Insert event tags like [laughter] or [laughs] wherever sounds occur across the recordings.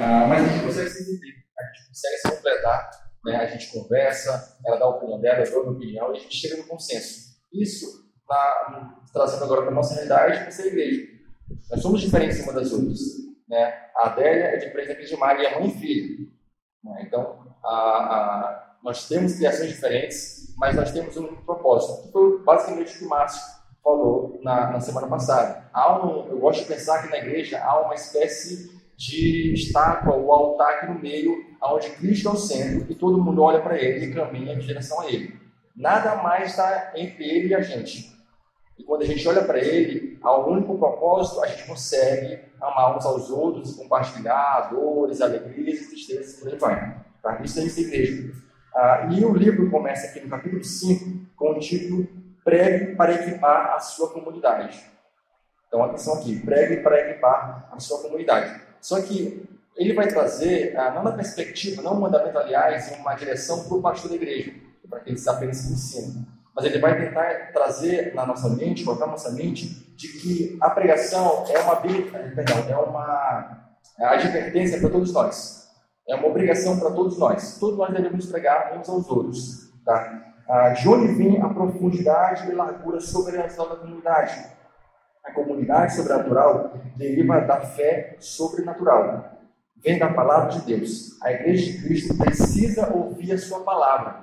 Ah, mas a gente consegue se entender, a gente consegue se completar, né? a gente conversa, ela dá a opinião dela, eu dou a minha opinião e a gente chega no consenso. Isso, na, trazendo agora para a nossa realidade, essa é a igreja. Nós somos diferentes uma das outras. Né? A Adélia é diferente da de Maria, é mãe e filha. Né? Então, a, a, nós temos criações diferentes, mas nós temos um propósito, que foi basicamente o que o Márcio falou na, na semana passada. Há um, eu gosto de pensar que na igreja há uma espécie de estátua ou altar aqui no meio, onde Cristo é o centro e todo mundo olha para ele e caminha em direção a ele. Nada mais está entre ele e a gente. E quando a gente olha para ele, ao único propósito, a gente consegue amar uns aos outros, compartilhar dores, alegrias, tristezas, por aí vai. Tá? Isso é essa igreja. Ah, e o livro começa aqui no capítulo 5 com o título Pregue para equipar a sua comunidade. Então, atenção aqui: pregue para equipar a sua comunidade. Só que ele vai trazer, ah, não na perspectiva, não um mandamento, aliás, uma direção para o pastor da igreja, para que eles apenas se ensinem. Mas ele vai tentar trazer na nossa mente, colocar na nossa mente, de que a pregação é uma, eh, perdão, é uma advertência para todos nós. É uma obrigação para todos nós. Todos nós devemos pregar uns aos outros. Tá? Ah, de onde vem a profundidade e largura sobrenatural da comunidade? A comunidade sobrenatural deriva da fé sobrenatural. Vem da palavra de Deus. A igreja de Cristo precisa ouvir a sua palavra,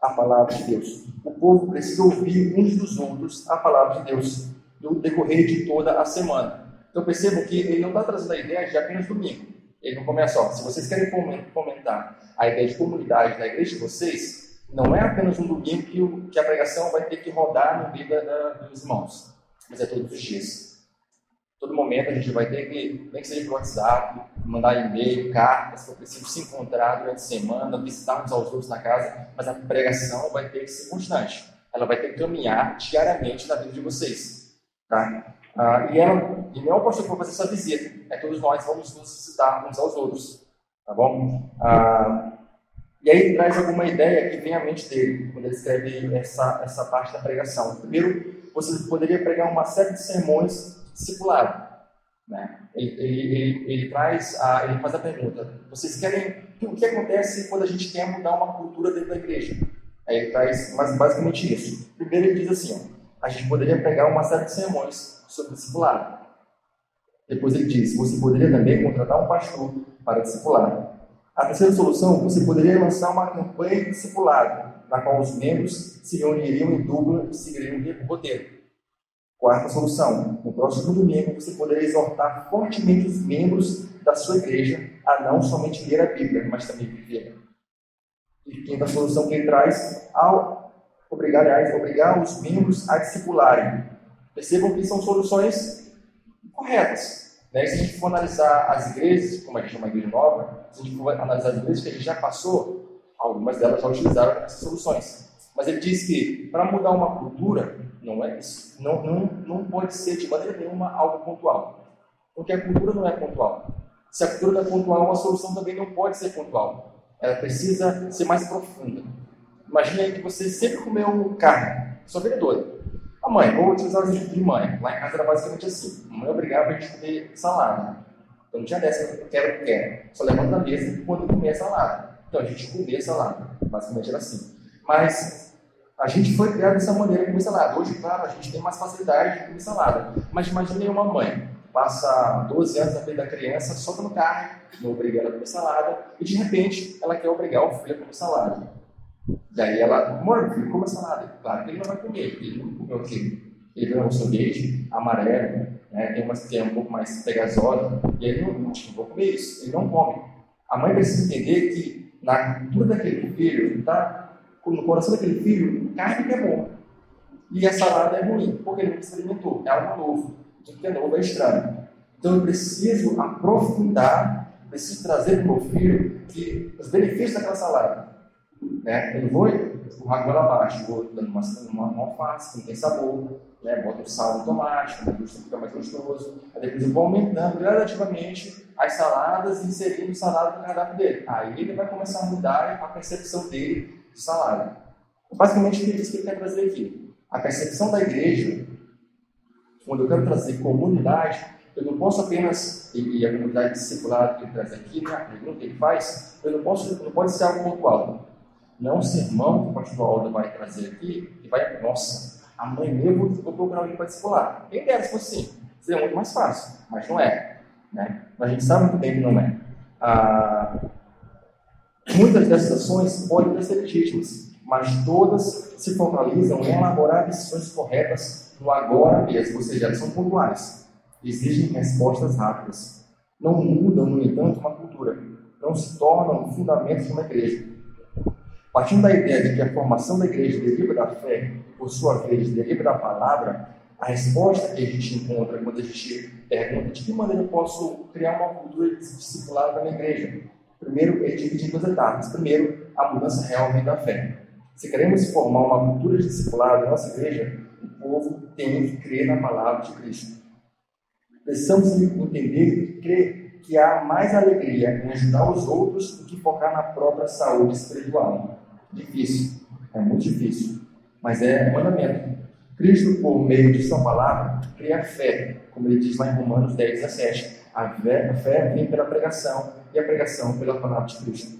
a palavra de Deus. O povo precisa ouvir uns dos outros a palavra de Deus no decorrer de toda a semana. Então percebam que ele não está trazendo a ideia de apenas domingo. Ele não começa, ó, se vocês querem fomentar a ideia de comunidade na igreja de vocês, não é apenas um domingo que, a pregação vai ter que rodar no meio da, da, dos irmãos mas é todos os dias. Todo momento a gente vai ter que, nem que seja por WhatsApp, mandar e-mail, cartas, for preciso se encontrar durante a semana, visitar uns aos outros na casa, mas a pregação vai ter que ser constante. Ela vai ter que caminhar diariamente na vida de vocês. Tá? Ah, e, ela, e não é o pastor que vai fazer essa visita, é todos nós vamos nos visitar uns aos outros. Tá bom? Ah, e aí traz alguma ideia que vem à mente dele, quando ele escreve essa, essa parte da pregação. Primeiro, você poderia pregar uma série de sermões discipulado. Né? Ele, ele, ele, ele, traz a, ele faz a pergunta: vocês querem o que acontece quando a gente quer mudar uma cultura dentro da igreja? Aí ele traz basicamente isso. Primeiro ele diz assim: ó, a gente poderia pregar uma série de sermões sobre discipulado. Depois ele diz: você poderia também contratar um pastor para discipular. A terceira solução, você poderia lançar uma campanha de discipulado na qual os membros se reuniriam em dupla e seguiriam o roteiro. Quarta solução: no próximo domingo você poderá exortar fortemente os membros da sua igreja a não somente ler a Bíblia, mas também viver. E quinta solução que ele traz, ao obrigar, aliás, obrigar os membros a discipularem. Percebam que são soluções corretas. Né? Se a gente for analisar as igrejas, como a gente é uma igreja nova, se a gente for analisar as igrejas que a gente já passou, Algumas delas já utilizaram essas soluções. Mas ele diz que para mudar uma cultura, não é isso. Não, não, não pode ser de maneira nenhuma algo pontual. Porque a cultura não é pontual. Se a cultura não é pontual, a solução também não pode ser pontual. Ela precisa ser mais profunda. Imagine aí que você sempre comeu carne, sua toda. A mãe, vou utilizar o exemplo de mãe. Lá em casa era basicamente assim. A mãe obrigava a gente a comer salada. Então não tinha dessa, eu quero, quero. Só levanta da mesa quando comer salada. Então a gente comia salada, basicamente era assim. Mas a gente foi criado dessa maneira de comer salada. Hoje, claro, a gente tem mais facilidade de comer salada. Mas imagine uma mãe, passa 12 anos na vida da criança só no carro, não obriga ela a comer salada, e de repente ela quer obrigar o filho a comer salada. Daí ela, amor, filho, come salada. Claro que ele não vai comer, porque ele não comeu aquilo. Ele vê um sorvete amarelo, né, tem umas que é um pouco mais pegajosa, e ele não, não, não vou comer isso, ele não come. A mãe precisa entender que na cultura daquele filho, tá? no coração daquele filho, carne que é bom. E a salada é ruim, porque ele não experimentou. É algo novo. Tudo que é novo é estranho. Então eu preciso aprofundar, preciso trazer para o meu filho que os benefícios daquela salada. Né? Eu não vou empurrar ela abaixo, vou dando uma, uma, uma não tem sabor, né? boto o sal no tomate, o ficar mais gostoso. Aí depois eu vou aumentando gradativamente as saladas e inserindo salada no cardápio dele. Aí ele vai começar a mudar a percepção dele de salada. Basicamente, o que ele quer trazer aqui? A percepção da igreja, quando eu quero trazer comunidade, Eu não posso apenas, e, e a comunidade discipulada que ele traz aqui, né, a pergunta que ele faz, eu não posso, não pode ser algo pontual. Não é um sermão que o pastor Aldo vai trazer aqui e vai, nossa, amanhã eu vou, vou procurar alguém para discipular. Quem dera se fosse assim, seria muito mais fácil, mas não é. Né? A gente sabe muito bem que não é. Ah, muitas dessas ações podem ser legítimas, mas todas se focalizam em elaborar decisões corretas no agora mesmo, ou seja, elas são pontuais, exigem respostas rápidas. Não mudam, no entanto, uma cultura, não se tornam fundamentos de uma igreja. Partindo da ideia de que a formação da igreja deriva da fé, por sua vez, deriva da palavra, a resposta que a gente encontra quando a gente pergunta de que maneira eu posso criar uma cultura discipulada na igreja. Primeiro, ele divide em duas etapas. Primeiro, a mudança real vem da fé. Se queremos formar uma cultura discipulada na nossa igreja, o povo tem que crer na palavra de Cristo. Precisamos entender e crer que há mais alegria em ajudar os outros do que focar na própria saúde espiritual. Difícil, é muito difícil, mas é mandamento. Cristo, por meio de sua palavra, cria fé, como ele diz lá em Romanos 10, 17. A fé, fé vem pela pregação e a pregação pela palavra de Cristo.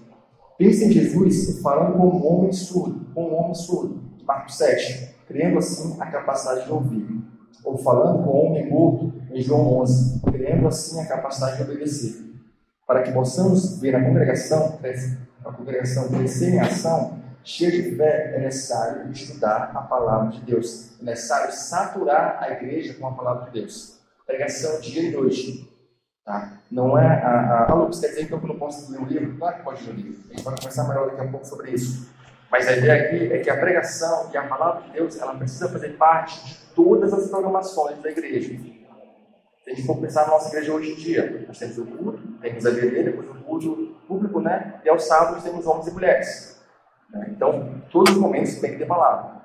Pense em Jesus falando com um homem surdo, com um homem surdo, Marcos 7, criando assim a capacidade de ouvir. Ou falando com um homem morto, em João 11, criando assim a capacidade de obedecer. Para que possamos ver a congregação, a congregação crescer em ação, cheia de fé, é necessário estudar a palavra de Deus. É necessário saturar a igreja com a palavra de Deus. Pregação dia e noite. Tá? Não é a, a, a Lucas quer dizer que eu não posso ler um livro? Claro que pode ler um livro. A gente vai conversar melhor daqui a pouco sobre isso. Mas a ideia aqui é que a pregação e a palavra de Deus ela precisa fazer parte de todas as programações da igreja. Se a gente for pensar na nossa igreja hoje em dia, nós temos o culto, temos a igreja, depois o culto público, né? E aos sábados temos homens e mulheres. Né? Então, todos os momentos tem que ter palavra.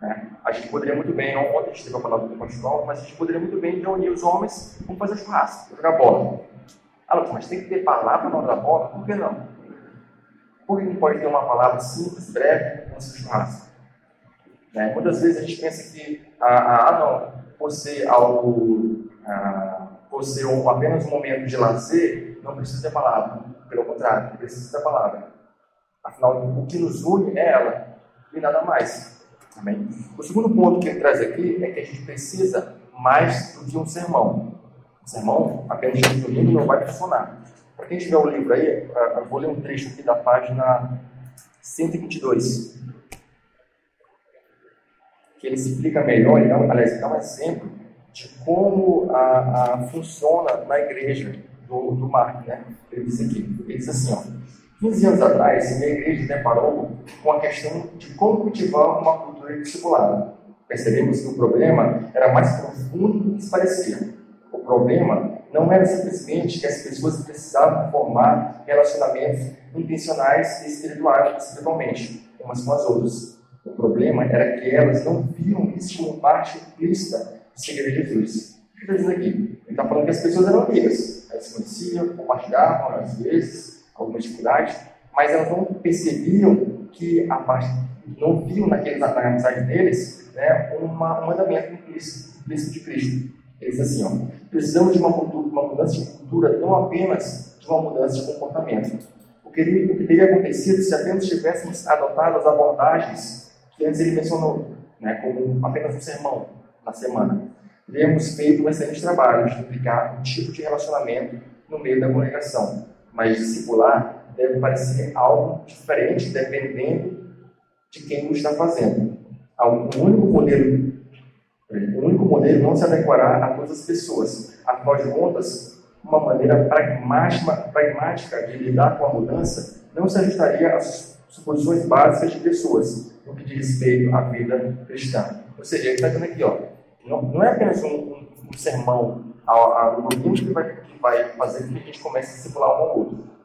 Né? A gente poderia muito bem, ontem a gente teve a palavra do pastor, mas a gente poderia muito bem reunir os homens, vamos fazer churrasco, jogar bola. Ah, mas tem que ter palavra na hora da bola? Por que não? Por que não pode ter uma palavra simples, breve, no seu churrasco? Né? Muitas vezes a gente pensa que, ah, ah, ah não, por ser algo, ah, por ser apenas um momento de lazer, não precisa ter palavra. Pelo contrário, precisa ter palavra. Afinal, o que nos une é ela e nada mais. Amém? O segundo ponto que ele traz aqui é que a gente precisa mais do que um sermão. Um sermão, apenas de domingo, não vai funcionar. Para quem tiver o livro aí, eu vou ler um trecho aqui da página 122. Que ele explica melhor, então, aliás, dá um exemplo de como a, a funciona na igreja do, do Mark, né? Ele diz aqui, ele diz assim, ó, 15 anos atrás, minha igreja deparou com a questão de como cultivar uma cultura discipulada. Percebemos que o problema era mais profundo do que se parecia. O problema não era simplesmente que as pessoas precisavam formar relacionamentos intencionais e espirituais, espiritualmente, umas com as outras. O problema era que elas não viam isso como parte implícita de seguir Jesus. O que está dizendo aqui? Ele está falando que as pessoas eram amigas, elas se conheciam, compartilhavam às vezes, alguma dificuldade, mas elas não percebiam que a parte, não viam naqueles, na amizade deles né, uma, um mandamento implícito, implícito de Cristo. Eles assim, ó, precisamos de uma, cultura, uma mudança de cultura, não apenas de uma mudança de comportamento. O que, o que teria acontecido se apenas tivéssemos adotado as abordagens que antes ele mencionou, né, como apenas um sermão na semana. Teríamos feito um excelente trabalho de duplicar o tipo de relacionamento no meio da congregação mas discipular deve parecer algo diferente dependendo de quem o está fazendo. O único modelo, o único modelo não se adequará a todas as pessoas. Afinal de contas, uma maneira pragmática, de lidar com a mudança não se ajustaria às suposições básicas de pessoas no que diz respeito à vida cristã. Ou seja, ele está dizendo aqui, ó, não, não é apenas um, um, um sermão ao, grupo que vai, que vai fazer com que a gente comece a discipular um ao outro.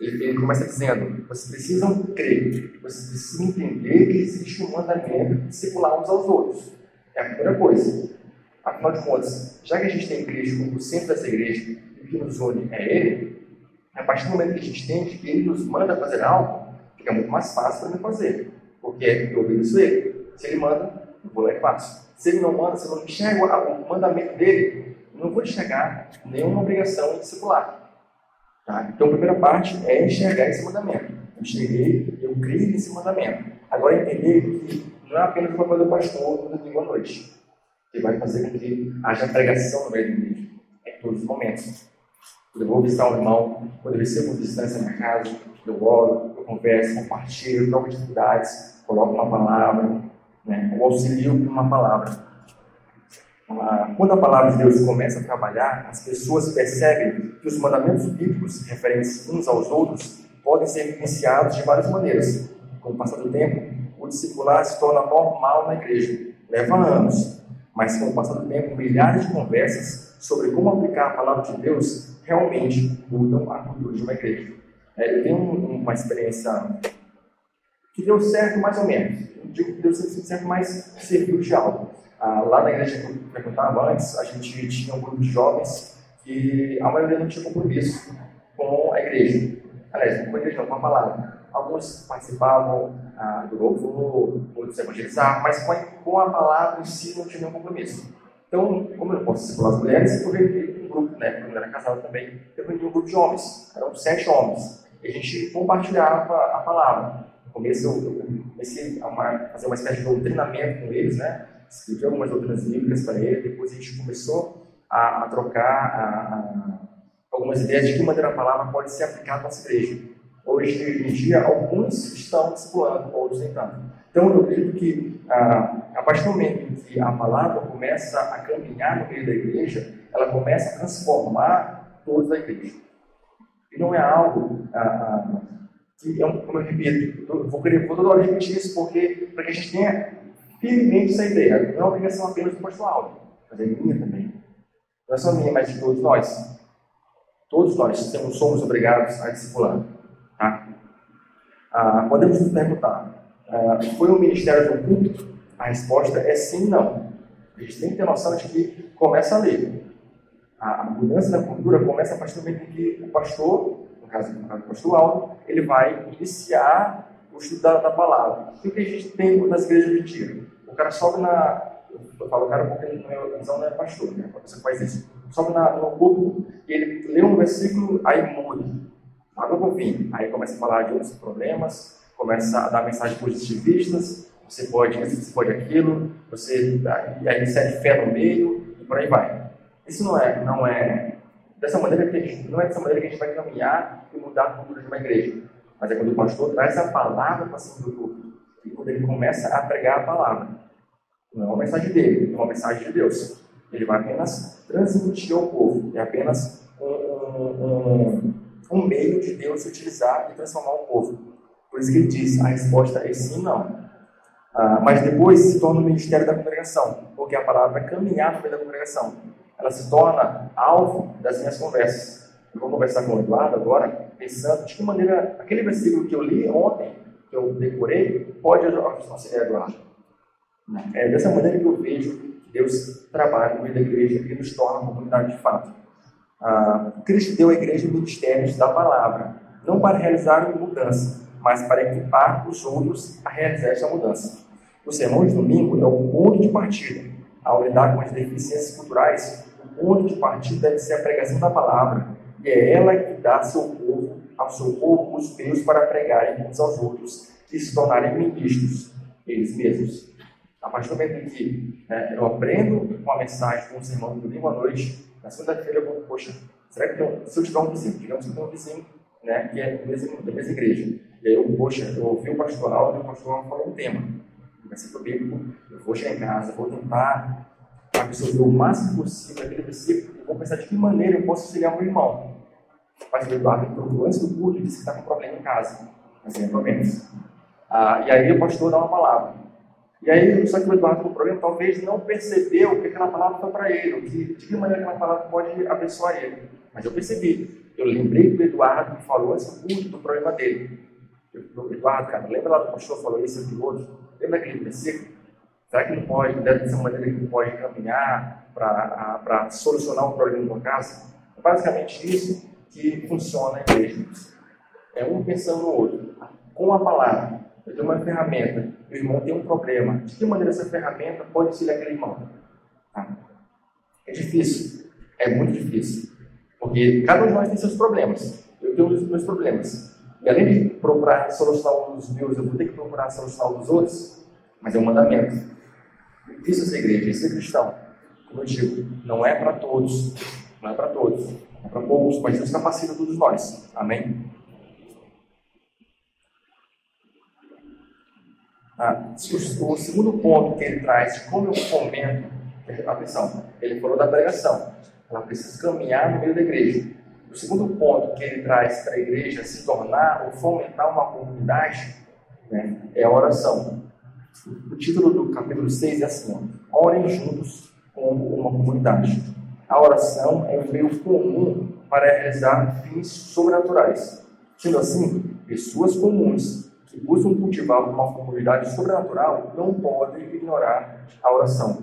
Ele, ele, começa dizendo: vocês precisam crer, vocês precisam entender que existe um mandamento de discipular uns aos outros. É a primeira coisa. Afinal de contas, já que a gente tem Cristo como centro dessa igreja e o que nos une é Ele, a partir do momento que a gente entende que Ele nos manda fazer algo, fica muito mais fácil para mim fazer, porque eu obedeço Ele. Se Ele manda, eu vou lá e faço. Se ele não manda, se eu não enxergo o mandamento dele, não vou enxergar nenhuma obrigação em discipular. Tá? Então, a primeira parte é enxergar esse mandamento. Eu enxerguei, eu creio nesse mandamento. Agora, entender que não é apenas o papel do pastor no domingo à noite, que vai fazer com que haja pregação no meio do igreja, é em todos os momentos. Quando eu vou visitar um irmão, quando eu recebo distância na casa, eu oro, eu converso, compartilho, troco dificuldades, coloco uma palavra, né? eu auxilio com uma palavra. Ah, quando a palavra de Deus começa a trabalhar, as pessoas percebem que os mandamentos bíblicos referentes uns aos outros podem ser vivenciados de várias maneiras. Com o passar do tempo, o discipular se torna normal na igreja. Leva anos, mas com o passar do tempo, milhares de conversas sobre como aplicar a palavra de Deus realmente mudam a cultura de uma igreja. É, eu tenho uma experiência que deu certo mais ou menos. Eu digo que deu certo, mas serviu de algo. Ah, lá na igreja que eu frequentava antes, a gente tinha um grupo de jovens que a maioria não tinha compromisso com a igreja. Aliás, com a igreja com a palavra. Alguns participavam ah, do louvor, outros evangelizavam, mas com a, com a palavra em si não tinha nenhum compromisso. Então, como eu não posso discipular as mulheres, eu reuni um grupo, né, quando eu era casado também, eu reuni um grupo de homens, eram sete homens, e a gente compartilhava a palavra. No começo eu, comecei a fazer uma espécie de doutrinamento com eles, né, escrevi algumas doutrinas bíblicas para eles, depois a gente começou a, a trocar a, a, algumas ideias de que maneira a palavra pode ser aplicada na igreja. Hoje em dia, alguns estão discipulando, outros nem tanto. Então, eu acredito que ah, a partir do momento em que a palavra começa a caminhar no meio da igreja, ela começa a transformar toda a igreja. E não é algo ah, que, é um, como eu repito, eu vou, querer, vou toda hora repetir isso porque, para que a gente tenha firmemente essa ideia. Não é uma obrigação apenas do pastor Aldo, mas é minha também. Não é só minha, mas de todos nós. Todos nós temos, somos obrigados a discipular. Tá? Ah, podemos nos perguntar, ah, foi um ministério do culto? A resposta é sim não. A gente tem que ter noção de que começa a ler. A mudança da cultura começa a partir do momento em que o pastor, no caso, no caso Aldo, ele vai iniciar o estudo da, da palavra. O que a gente tem nas igrejas de dia? O cara sobe na. Eu falo cara porque ele não é, não é pastor, né? Você faz isso. Sobe na, no culto e ele lê um versículo, aí muda. Para o fim. Aí começa a falar de outros problemas, começa a dar mensagens positivistas, você pode isso, você pode aquilo, você aí insere fé no meio e por aí vai. Isso não é, não é dessa maneira que a gente, não é dessa maneira que a gente vai caminhar e mudar a cultura de uma igreja. Mas é quando o pastor traz a palavra para cima do e quando ele começa a pregar a palavra. Não é uma mensagem dele, é uma mensagem de Deus. Ele vai apenas transmitir ao povo, é apenas um, um, um meio de Deus utilizar e transformar o povo. Por isso que ele diz: a resposta é sim não. Ah, mas depois se torna o ministério da congregação, porque a palavra é caminhar no meio da congregação. Ela se torna alvo das minhas conversas. Eu vou conversar com o Eduardo agora, pensando de que maneira aquele versículo que eu li ontem, que eu decorei, pode auxiliar Eduardo. É dessa maneira que eu vejo que Deus trabalha no meio da igreja e nos torna uma comunidade de fato. Ah, Cristo deu à igreja ministérios da palavra, não para realizar uma mudança, mas para equipar os outros a realizar essa mudança. O sermão de domingo é o ponto de partida. Ao lidar com as deficiências culturais, o ponto de partida deve ser a pregação da palavra, e é ela que dá seu povo, ao seu povo os meios para pregarem uns aos outros e se tornarem ministros eles mesmos. A partir do momento em que né, eu aprendo uma mensagem com um sermão de domingo à noite, na segunda-feira eu vou, poxa, será que tem, se eu tiver um vizinho, digamos que eu tenho um vizinho né, que é da mesma, da mesma igreja, e aí eu, poxa, eu ouvi o pastoral e o pastoral falou um tema, versículo bíblico, eu vou chegar em casa, vou tentar absorver o máximo possível aquele versículo, e vou pensar de que maneira eu posso auxiliar o meu irmão. O pastor Eduardo procurou antes do culto e disse que está com problema em casa, assim, pelo menos. Ah, e aí o pastor dá uma palavra. E aí, só que o Eduardo com problema talvez não percebeu o que aquela palavra foi para ele, que, de que maneira aquela palavra pode abençoar ele. Mas eu percebi. Eu lembrei do Eduardo que falou esse culto do problema dele. Eu, Eduardo, cara, lembra lá do pastor falou isso e outro? Lembra aquele versículo? Será que não pode, dessa maneira que não pode caminhar para solucionar o problema da casa? É basicamente isso que funciona na igreja. É um pensando no outro. Com a palavra, eu tenho uma ferramenta, o irmão tem um problema. De que maneira essa ferramenta pode auxiliar aquele irmão? Tá? É difícil. É muito difícil. Porque cada um de nós tem seus problemas. Eu tenho os meus problemas. E além de procurar solucionar um dos meus, eu vou ter que procurar solucionar um dos outros. Mas é um mandamento. Isso é ser igreja, isso é cristão. Como eu digo, não é para todos. Não é para todos. É para poucos, mas Deus capacita todos nós. Amém? Ah, o segundo ponto que ele traz de como eu fomento, atenção, ele falou da pregação. Ela precisa caminhar no meio da igreja. O segundo ponto que ele traz para a igreja se tornar ou fomentar uma comunidade né, é a oração. O título do capítulo 6 é assim: ó, Orem juntos como uma comunidade. A oração é um meio comum para realizar fins sobrenaturais. Sendo assim, pessoas comuns que buscam cultivar uma comunidade sobrenatural não podem ignorar a oração.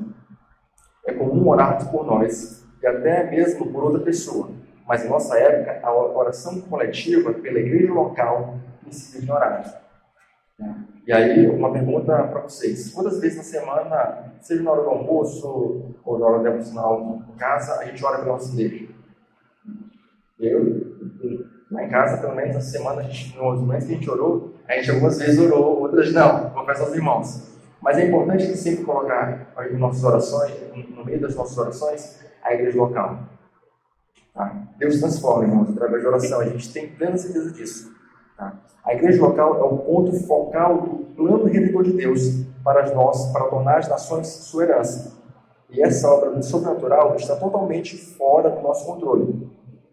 É comum orarmos por nós e até mesmo por outra pessoa, mas em nossa época a oração coletiva pela igreja local sido ignorada. E aí, uma pergunta para vocês: quantas vezes na semana, seja na hora do almoço ou na hora do devocional em casa, a gente ora pela nossa igreja? Eu, lá em casa, pelo menos na semana, a gente, nos momentos que a gente orou, a gente algumas vezes orou, outras não, confesso aos irmãos. Mas é importante que sempre colocar em nossas orações, no meio das nossas orações, a igreja local. Tá? Deus transforma, irmãos, através de oração. A gente tem plena certeza disso. Tá? A igreja local é o ponto focal do plano redentor de Deus para, nós, para tornar as nações sua herança. E essa obra do sobrenatural está totalmente fora do nosso controle.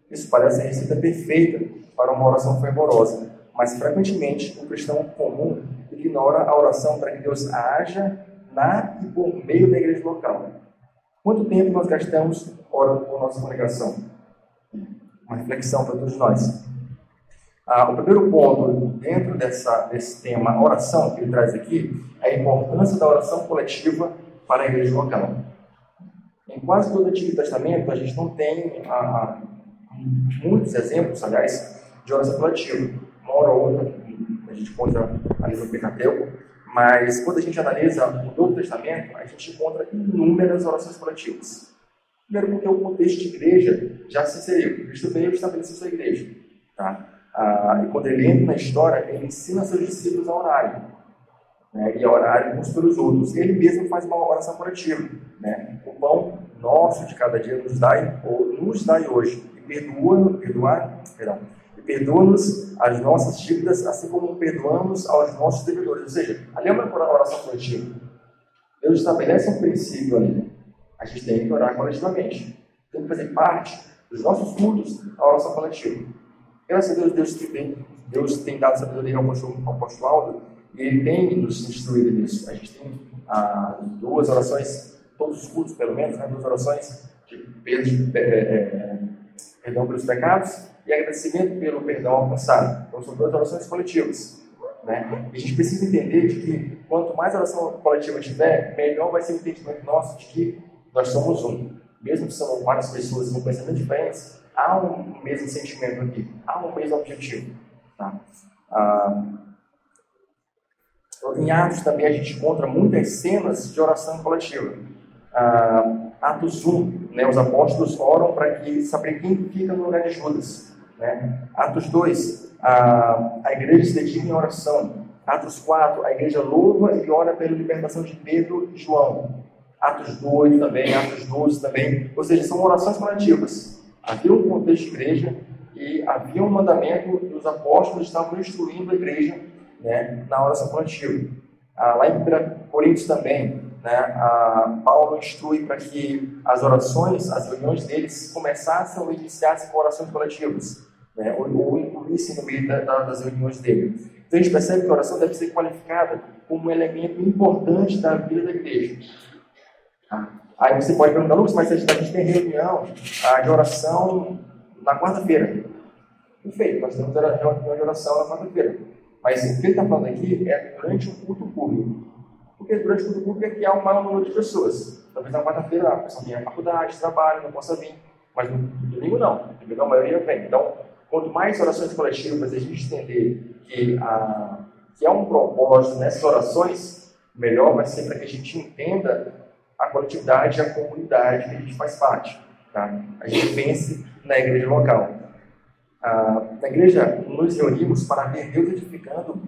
Isso parece a receita perfeita para uma oração fervorosa, mas frequentemente o cristão comum ignora a oração para que Deus haja na e por meio da igreja local. Quanto tempo nós gastamos orando por nossa congregação? Uma reflexão para todos nós. Ah, o primeiro ponto dentro dessa, desse tema oração que ele traz aqui é a importância da oração coletiva para a igreja local. Em quase todo o Antigo Testamento, a gente não tem ah, muitos exemplos, aliás, de oração coletiva. Uma hora ou outra, a gente encontra ali no Pentateuco, mas quando a gente analisa o Novo Testamento, a gente encontra inúmeras orações coletivas. Primeiro, porque o contexto de igreja já se inseriu. Cristo veio estabelecer sua igreja. Tá? Ah, e quando ele entra na história, ele ensina seus discípulos a orarem. Né, e a orarem uns pelos outros. Ele mesmo faz uma oração coletiva. Né? O pão nosso de cada dia nos dai, ou nos dai hoje. E perdoa, perdoar, perdão, e perdoa-nos as nossas dívidas, assim como perdoamos aos nossos devedores. Ou seja, ali é uma oração coletiva. Deus estabelece um princípio ali. A gente tem que orar coletivamente. Tem que fazer parte dos nossos cultos a oração coletiva. Graças a Deus, Deus tem, Deus tem dado sabedoria ao apóstolo, ao apóstolo Aldo e ele tem nos instruído nisso. A gente tem ah, duas orações, todos os cultos pelo menos, né, duas orações de, é, é, perdão pelos pecados e agradecimento pelo perdão alcançado. Então são duas orações coletivas. Né? E a gente precisa entender de que quanto mais oração coletiva tiver, melhor vai ser o entendimento nosso de que nós somos um. Mesmo que são várias pessoas com pensamento diferentes, há um mesmo sentimento aqui, há um mesmo objetivo. Tá? Ah, em Atos também a gente encontra muitas cenas de oração coletiva. Ah, Atos 1, né, os apóstolos oram para que saber quem fica no lugar de Judas. Né? Atos 2, a, a igreja se dedica em oração. Atos 4, a igreja louva e ora pela libertação de Pedro e João. Atos 2 também, Atos 12 também. Ou seja, são orações coletivas. Havia um contexto de igreja e havia um mandamento e os apóstolos estavam instruindo a igreja né, na oração coletiva. Ah, lá em Coríntios também, né, a Paulo instrui para que as orações, as reuniões deles começassem ou iniciassem com orações coletivas, né, ou, incluíssem no meio da, das reuniões dele. Então a gente percebe que a oração deve ser qualificada como um elemento importante da vida da igreja. Tá? Aí você pode perguntar, Lucas, mas a gente tem reunião de oração na quarta-feira. Perfeito, nós temos reunião de oração na quarta-feira. Mas o que ele está falando aqui é durante um culto público. Porque durante o culto público é que há um maior número de pessoas. Talvez na quarta-feira a pessoa tenha faculdade, trabalho, não possa vir. Mas no domingo não. No domingo a maioria vem. Então, quanto mais orações coletivas a gente entender que, a, que um propósito nessas orações, melhor vai ser para que a gente entenda a coletividade e a comunidade que a gente faz parte. Tá? A gente pense na igreja local. Ah, na igreja, nos reunimos para ver Deus edificando,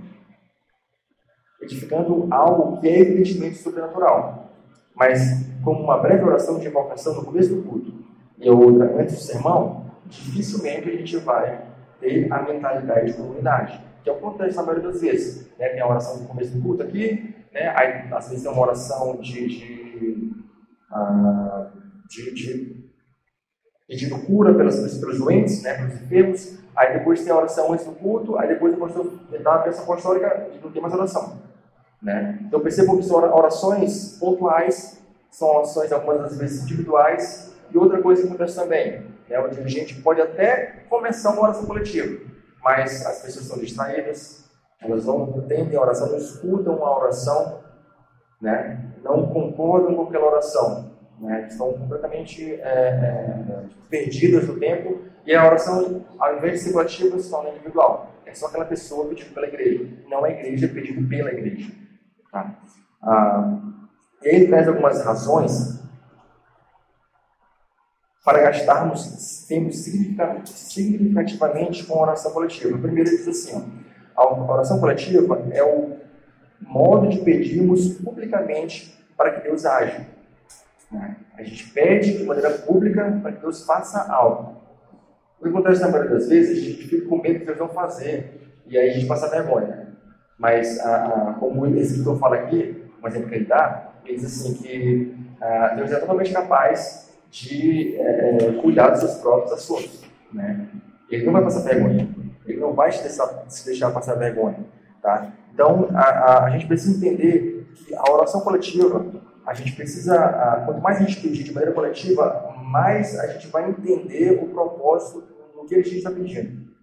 edificando algo que é evidentemente sobrenatural. Mas, como uma breve oração de invocação no começo do culto e outra antes do sermão, dificilmente a gente vai ter a mentalidade de comunidade, que é o na maioria das vezes. Né? Tem a oração no começo do culto aqui, né? Aí, às vezes tem uma oração de, de, uh, de, de pedindo cura pelas, pelos doentes, né, pelos enfermos. Aí depois tem a oração antes do culto, aí depois da bênção apostólica e não tem mais oração. Né? Então percebam que são orações pontuais, são orações algumas das vezes individuais, e outra coisa que acontece também, né, o dirigente pode até começar uma oração coletiva, mas as pessoas estão distraídas, elas não entendem a oração, não escutam a oração, né, não concordam com aquela oração, né, estão completamente é, é, perdidas no tempo, e a oração, ao invés de ser coletiva, se torna individual. É só aquela pessoa pedindo pela igreja, não a igreja pedindo pela igreja. Tá? Ah, ele traz algumas razões para gastarmos tempo significativamente com a oração coletiva. Primeiro, ele diz assim: ó, a oração coletiva é o modo de pedirmos publicamente para que Deus age. A gente pede de maneira pública para que Deus faça algo. O que acontece na maioria das vezes, a gente fica com medo de Deus não fazer, e aí a gente passa vergonha. Mas, a, como esse escritor fala aqui, um exemplo que ele dá, ele diz assim que Deus é totalmente capaz de é, é, cuidar dos seus próprios assuntos. Né? Ele não vai passar vergonha. Ele não vai se deixar, deixar passar vergonha. Tá? Então, a, a, a, gente precisa entender que a oração coletiva, a gente precisa, a, quanto mais a gente pedir de maneira coletiva, mais a gente vai entender o propósito no que a gente está pedindo.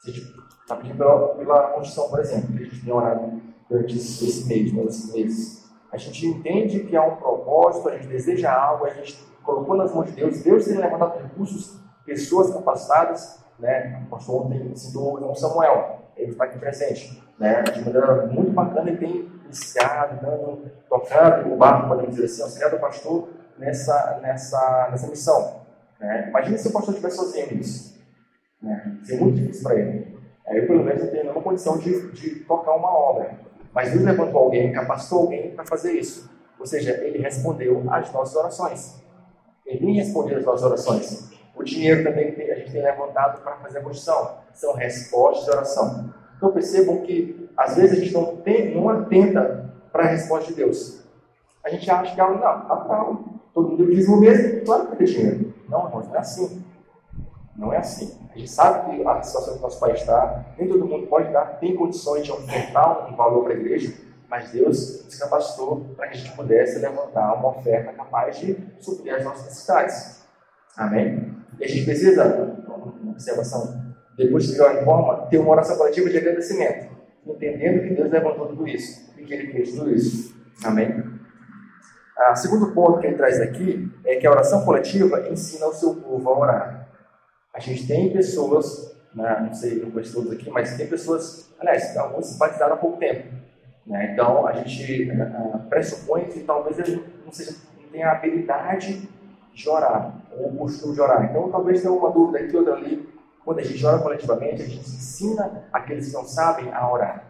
Se a gente está pedindo pela, pela construção, por exemplo, que a gente tem orado durante esse mês, nesses meses, a gente entende que há um propósito, a gente deseja algo, a gente colocou nas mãos de Deus, Deus tem levantado recursos, pessoas capacitadas, né? O pastor ontem citou o Samuel, ele está aqui presente, né? De maneira muito bacana, ele tem iniciado, dando, tocando o barco, podemos dizer assim, auxiliado o pastor nessa, nessa, nessa missão. Né? Imagina se o pastor estivesse sozinho nisso. Né? Seria muito difícil para ele. Aí, pelo menos, eu tenho uma condição de, de tocar uma obra. Mas Deus levantou alguém, capacitou alguém para fazer isso. Ou seja, ele respondeu às nossas orações. Ele respondeu às nossas orações. O dinheiro também que a gente tem levantado para fazer a construção são respostas de oração. Então percebam que às vezes a gente não, tem, não atenta para a resposta de Deus. A gente acha que é algo, não, calmo, todo mundo diz o mesmo, claro que ter dinheiro. Não, irmãos, não é assim. Não é assim. A gente sabe que a situação que nosso país está, nem todo mundo pode dar, tem condições de ofertar um valor para a igreja, mas Deus nos capacitou para que a gente pudesse levantar uma oferta capaz de suprir as nossas necessidades. Amém? E a gente precisa, uma observação, depois de a reforma, ter uma oração coletiva de agradecimento, entendendo que Deus levantou tudo isso e que Ele fez tudo isso. Amém? O segundo ponto que ele traz aqui é que a oração coletiva ensina o seu povo a orar. A gente tem pessoas, né, não sei, não conheço todos aqui, mas tem pessoas, aliás, alguns se batizaram há pouco tempo. Né? Então, a gente uh, pressupõe que talvez ele não, seja, não tenha a habilidade de orar, ou o costume de orar. Então, talvez tenha uma dúvida aqui, outra ali. Quando a gente ora coletivamente, a gente ensina aqueles que não sabem a orar.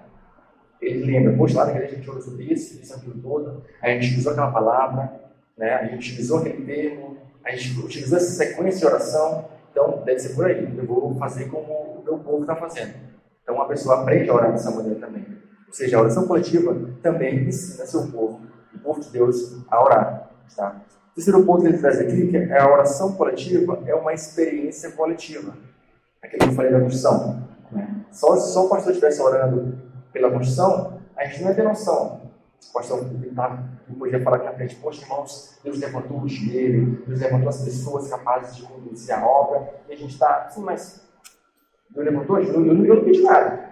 Ele lembra, poxa, lá na igreja a gente orou sobre isso, isso, aquilo todo, a gente usou aquela palavra, né? a gente utilizou aquele termo, a gente utilizou essa sequência de oração, então deve ser por aí. Eu vou fazer como o meu povo está fazendo. Então, uma pessoa aprende a orar dessa maneira também. Ou seja, a oração coletiva também ensina seu povo, o povo de Deus, a orar. Tá? O terceiro ponto que ele traz aqui que é a oração coletiva é uma experiência coletiva. Aquilo que eu falei da construção. Né? Só se o pastor estivesse orando pela construção, a gente não ia ter noção. O pastor tá, podia falar aqui na frente, poxa, irmãos, Deus levantou o dinheiro, Deus levantou as pessoas capazes de conduzir a obra, e a gente está, sim, mas Deus levantou, eu, eu, eu não pedi nada.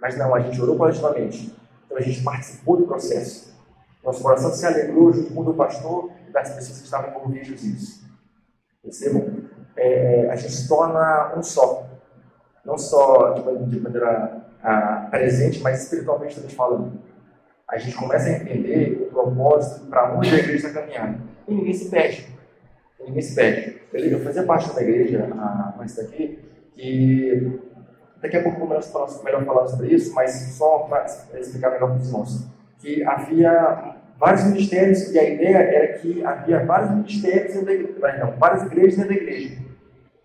Mas não, a gente orou coletivamente. Então a gente participou do processo. Nosso coração se alegrou junto com o pastor e das pessoas que estavam envolvidas nisso. Percebam? É, é, a gente se torna um só. Não só de maneira a, presente, mas espiritualmente também falando. A gente começa a entender o propósito para onde a igreja está caminhando. E ninguém se perde. ninguém se perde. Eu fazia parte de uma igreja, a, mais daqui, que daqui a pouco vamos falar, melhor falar sobre isso, mas só para explicar melhor para os irmãos, que havia vários ministérios e a ideia era que havia vários ministérios dentro da igreja, não, várias igrejas dentro da igreja.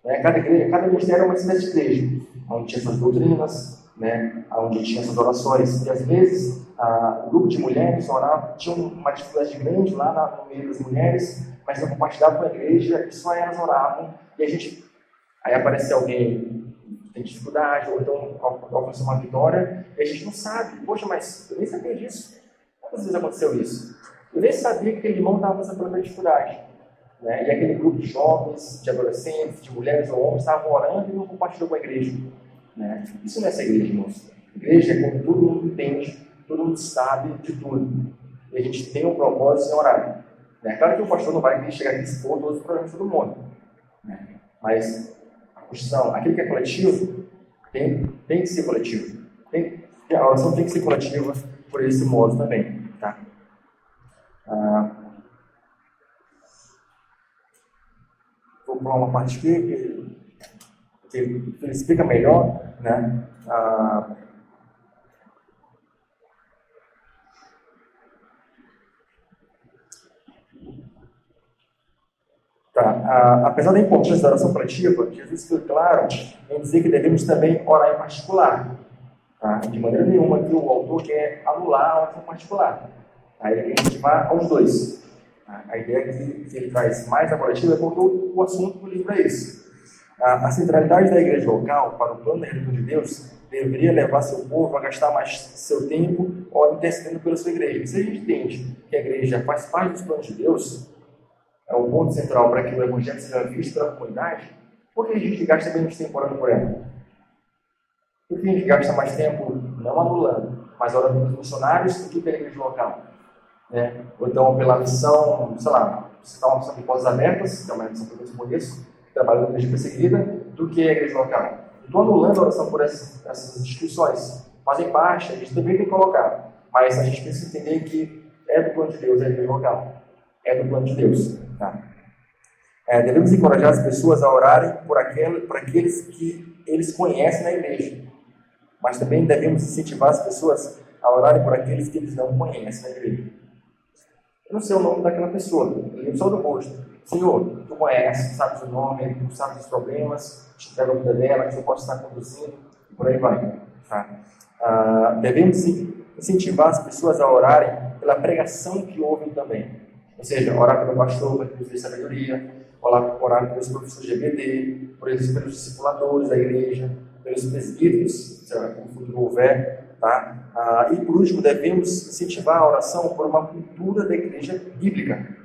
Né? Cada, igreja, cada ministério é uma espécie de igreja, onde tinha essas doutrinas, né? onde tinha essas orações. E às vezes a, o grupo de mulheres orava, tinha uma dificuldade grande lá na, no meio das mulheres, mas não compartilhavam com a igreja e só elas oravam. E a gente, aí aparecia alguém tem dificuldade, ou então alcançou uma vitória, e a gente não sabe. Poxa, mas eu nem sabia disso. Quantas vezes aconteceu isso? Eu nem sabia que aquele irmão estava passando pela dificuldade. Né? E aquele grupo de jovens, de adolescentes, de mulheres ou homens estavam orando e não compartilhou com a igreja. Né? Isso não é ser igreja, irmãos. Igreja é quando todo mundo entende, todo mundo sabe de tudo. E a gente tem um propósito em orar. Né? Claro que o pastor não vai chegar aqui e expor todos os problemas de todo mundo. Né? Mas a construção, aquele que é coletivo, tem, tem que ser coletivo. Tem, a oração tem que ser coletiva por esse modo também. Ah, vou pular uma parte aqui que, que explica melhor, né? Ah, Tá. Ah, apesar da importância da oração coletiva, Jesus foi claro em dizer que devemos também orar em particular. Tá? De maneira nenhuma que o autor quer anular a oração particular. Tá? Ele incentivar aos dois. A ideia é que, que ele traz mais a coletiva é porque o, o assunto do livro é esse. A, a centralidade da igreja local para o plano da redenção de Deus deveria levar seu povo a gastar mais seu tempo intercedendo pela sua igreja. Se a gente entende que a igreja faz parte dos planos de Deus, é o ponto central para que o evangelho seja visto pela comunidade, por que a gente gasta menos tempo orando por ela? Por que a gente gasta mais tempo não anulando, mas orando pelos missionários do que pela igreja local? Né? Ou então pela missão, sei lá, está uma missão de portas abertas, que é uma missão que eu conheço, trabalho na igreja perseguida, do que a igreja local. Estou anulando a oração por essas, essas instituições. Fazem parte, a gente também tem que colocar. Mas a gente precisa entender que é do plano de Deus a igreja local. É do plano de Deus. Tá? É, devemos encorajar as pessoas a orarem por, aquele, por aqueles que eles conhecem na igreja. Mas também devemos incentivar as pessoas a orarem por aqueles que eles não conhecem na igreja. Eu não sei o nome daquela pessoa, eu lembro só do rosto. Senhor, tu conheces, tu sabes o nome, tu sabes os problemas, te entrega a vida dela, que você pode estar conduzindo, e por aí vai. Tá? Ah, devemos incentivar as pessoas a orarem pela pregação que ouvem também. Ou seja, orar pelo pastor para que nos sabedoria, orar, pelos professores de EBD, pelos, pelos discipuladores da igreja, pelos presbíteros, se no futuro houver. Tá? Ah, e por último, devemos incentivar a oração por uma cultura da igreja bíblica.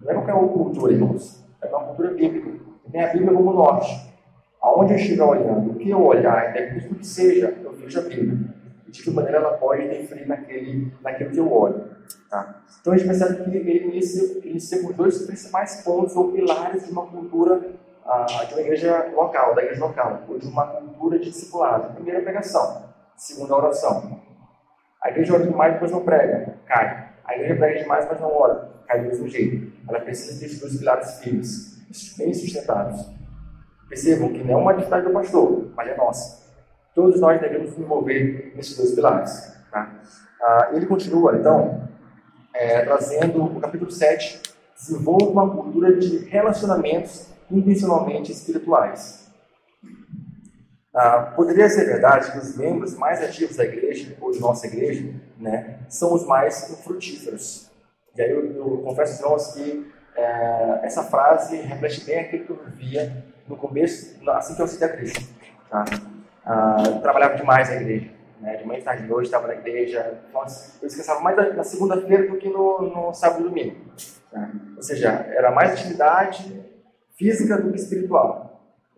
Não é qualquer cultura, irmãos. É uma cultura bíblica. Tem a Bíblia como norte. Aonde eu estiver olhando, o que eu olhar, independente do que seja, eu vejo a Bíblia. E de que maneira ela pode interferir naquele, naquilo que eu olho. Tá? Então a gente percebe que ele inicia, com dois principais pontos ou pilares de uma cultura, ah, de uma igreja local, da igreja local, ou de uma cultura de discipulado. Primeira, pregação. Segunda, oração. A igreja ora demais, depois não prega, cai. A igreja prega demais, mas não ora cai do mesmo jeito. Ela precisa ter dois pilares firmes, bem sustentados. Percebam que não é uma atividade do pastor, mas é nossa. Todos nós devemos nos envolver nesses dois pilares. Tá? Ah, ele continua, então, é, trazendo o capítulo 7, desenvolva uma cultura de relacionamentos intencionalmente espirituais. Ah, poderia ser verdade que os membros mais ativos da igreja, ou de nossa igreja, né, são os mais frutíferos. E aí eu, eu confesso irmãos que é, essa frase reflete bem aquilo que eu vivia no começo, assim que eu aceitei a Cristo. Tá? Ah, eu trabalhava demais na igreja. Né? De manhã, tarde, de noite, estava na igreja. Então, eu descansava mais na segunda-feira do que no, no sábado e domingo. Tá? Ou seja, era mais atividade física do que espiritual.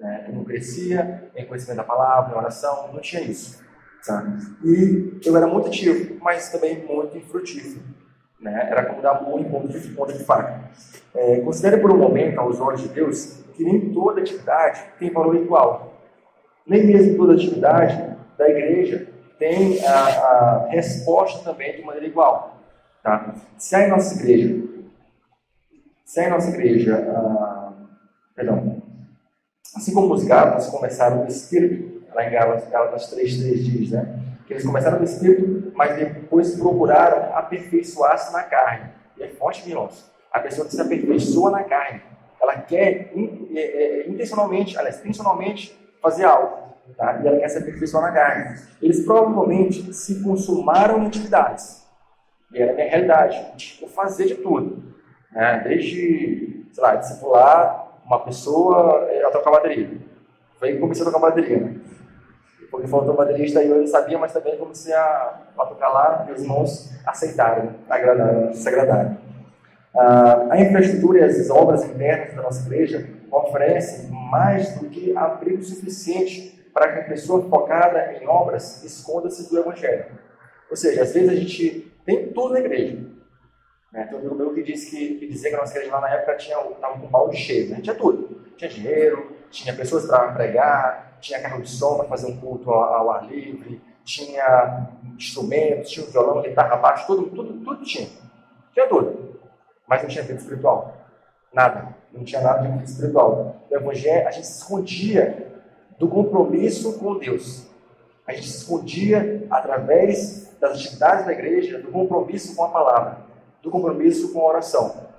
Né? Eu não crescia em conhecimento da palavra, em oração, não tinha isso. Tá? E eu era muito ativo, mas também muito infrutífero. Né? Era como dar um ponto de, ponto de faca. É, considere por um momento, aos olhos de Deus, que nem toda atividade tem valor igual. Nem mesmo toda atividade da igreja tem a, a resposta também de maneira igual. Tá? Se em nossa igreja Se a nossa igreja, ah, perdão, assim como os Gálatas começaram no Espírito, lá em Gálatas, Gálatas 3, 3 diz, né? Que eles começaram no Espírito, mas depois procuraram aperfeiçoar-se na carne. E é forte, irmãos. A pessoa que se aperfeiçoa na carne, ela quer é, é, intencionalmente, aliás, intencionalmente fazer algo. Tá? E ela quer se aperfeiçoar na carne. Eles provavelmente se consumaram em atividades. E era a minha realidade. Eu fazer de tudo. Né? Desde, sei lá, discipular uma pessoa a tocar bateria. Foi aí comecei a tocar bateria. Né? Porque faltou baterista e eu não sabia, mas também comecei a, a tocar lá e os irmãos aceitaram, agradaram, se agradaram. Ah, a infraestrutura e as obras internas da nossa igreja oferecem mais do que abrigo suficiente para que a pessoa focada em obras esconda-se do Evangelho. Ou seja, às vezes a gente tem tudo na igreja. Né? Tem um amigo meu que disse que, que dizia que a nossa igreja lá na época tinha estava com um balde cheio, né? tinha tudo. Tinha dinheiro, tinha pessoas para pregar, tinha carro de som para fazer um culto ao, ao, ar livre, tinha instrumentos, tinha violão, guitarra, baixo, tudo, tudo, tudo tinha. Tinha tudo. Mas não tinha vida espiritual. Nada. Não tinha nada de vida espiritual. O evangelho, a gente se escondia do compromisso com Deus. A gente se escondia através das atividades da igreja, do compromisso com a palavra, do compromisso com a oração.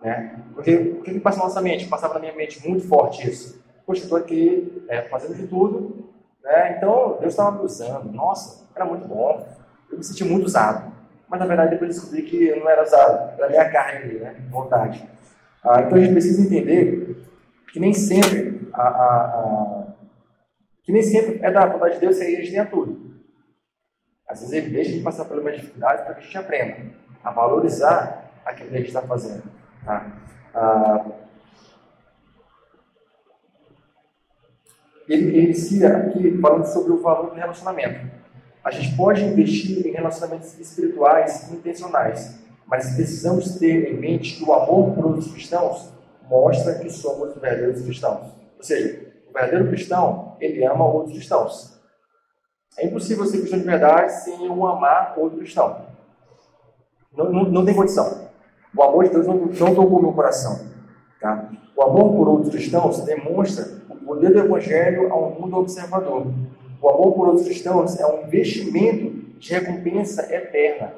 Né? Porque o que, passa na nossa mente? Passava na minha mente muito forte isso. Poxa, eu estou aqui é, fazendo de tudo, né? então Deus estava me usando. Nossa, era muito bom. Eu me senti muito usado. Mas na verdade depois descobri que eu não era usado, era minha carne né? vontade. Ah, então a gente precisa entender que nem sempre a, a, a que nem sempre é da vontade de Deus que a gente tenha tudo. Às vezes ele deixa de passar por uma dificuldade para que a gente aprenda a valorizar aquilo que a gente está fazendo. Tá? Ah, ele, inicia aqui falando sobre o valor do relacionamento. A gente pode investir em relacionamentos espirituais intencionais, mas precisamos ter em mente que o amor por outros cristãos mostra que somos verdadeiros cristãos. Ou seja, o verdadeiro cristão, ele ama outros cristãos. É impossível ser cristão de verdade sem um amar outro cristão. Não, não, tem condição. O amor de Deus não, não tocou meu coração. Tá? O amor por outros cristãos demonstra o poder do Evangelho a um mundo observador. O amor por outros cristãos é um investimento de recompensa eterna.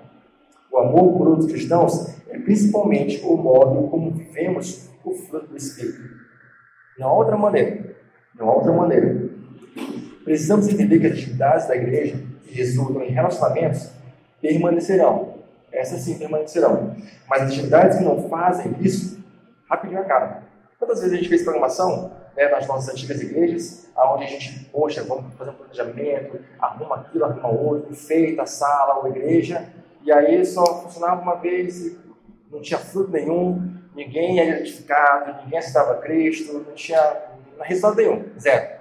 O amor por outros cristãos é principalmente o modo como vivemos o fruto do Espírito. Não há outra maneira. Não há outra maneira. Precisamos entender que as atividades da igreja que resultam em relacionamentos permanecerão. Essas sim permanecerão. Mas as atividades que não fazem isso, rapidinho acabam. Quantas vezes a gente fez programação né, nas nossas antigas igrejas, aonde a gente, poxa, vamos fazer um planejamento, arruma aquilo, arruma outro, feita a sala ou a igreja, e aí só funcionava uma vez não tinha fruto nenhum, ninguém era edificado, ninguém aceitava Cristo, não tinha resultado nenhum, zero.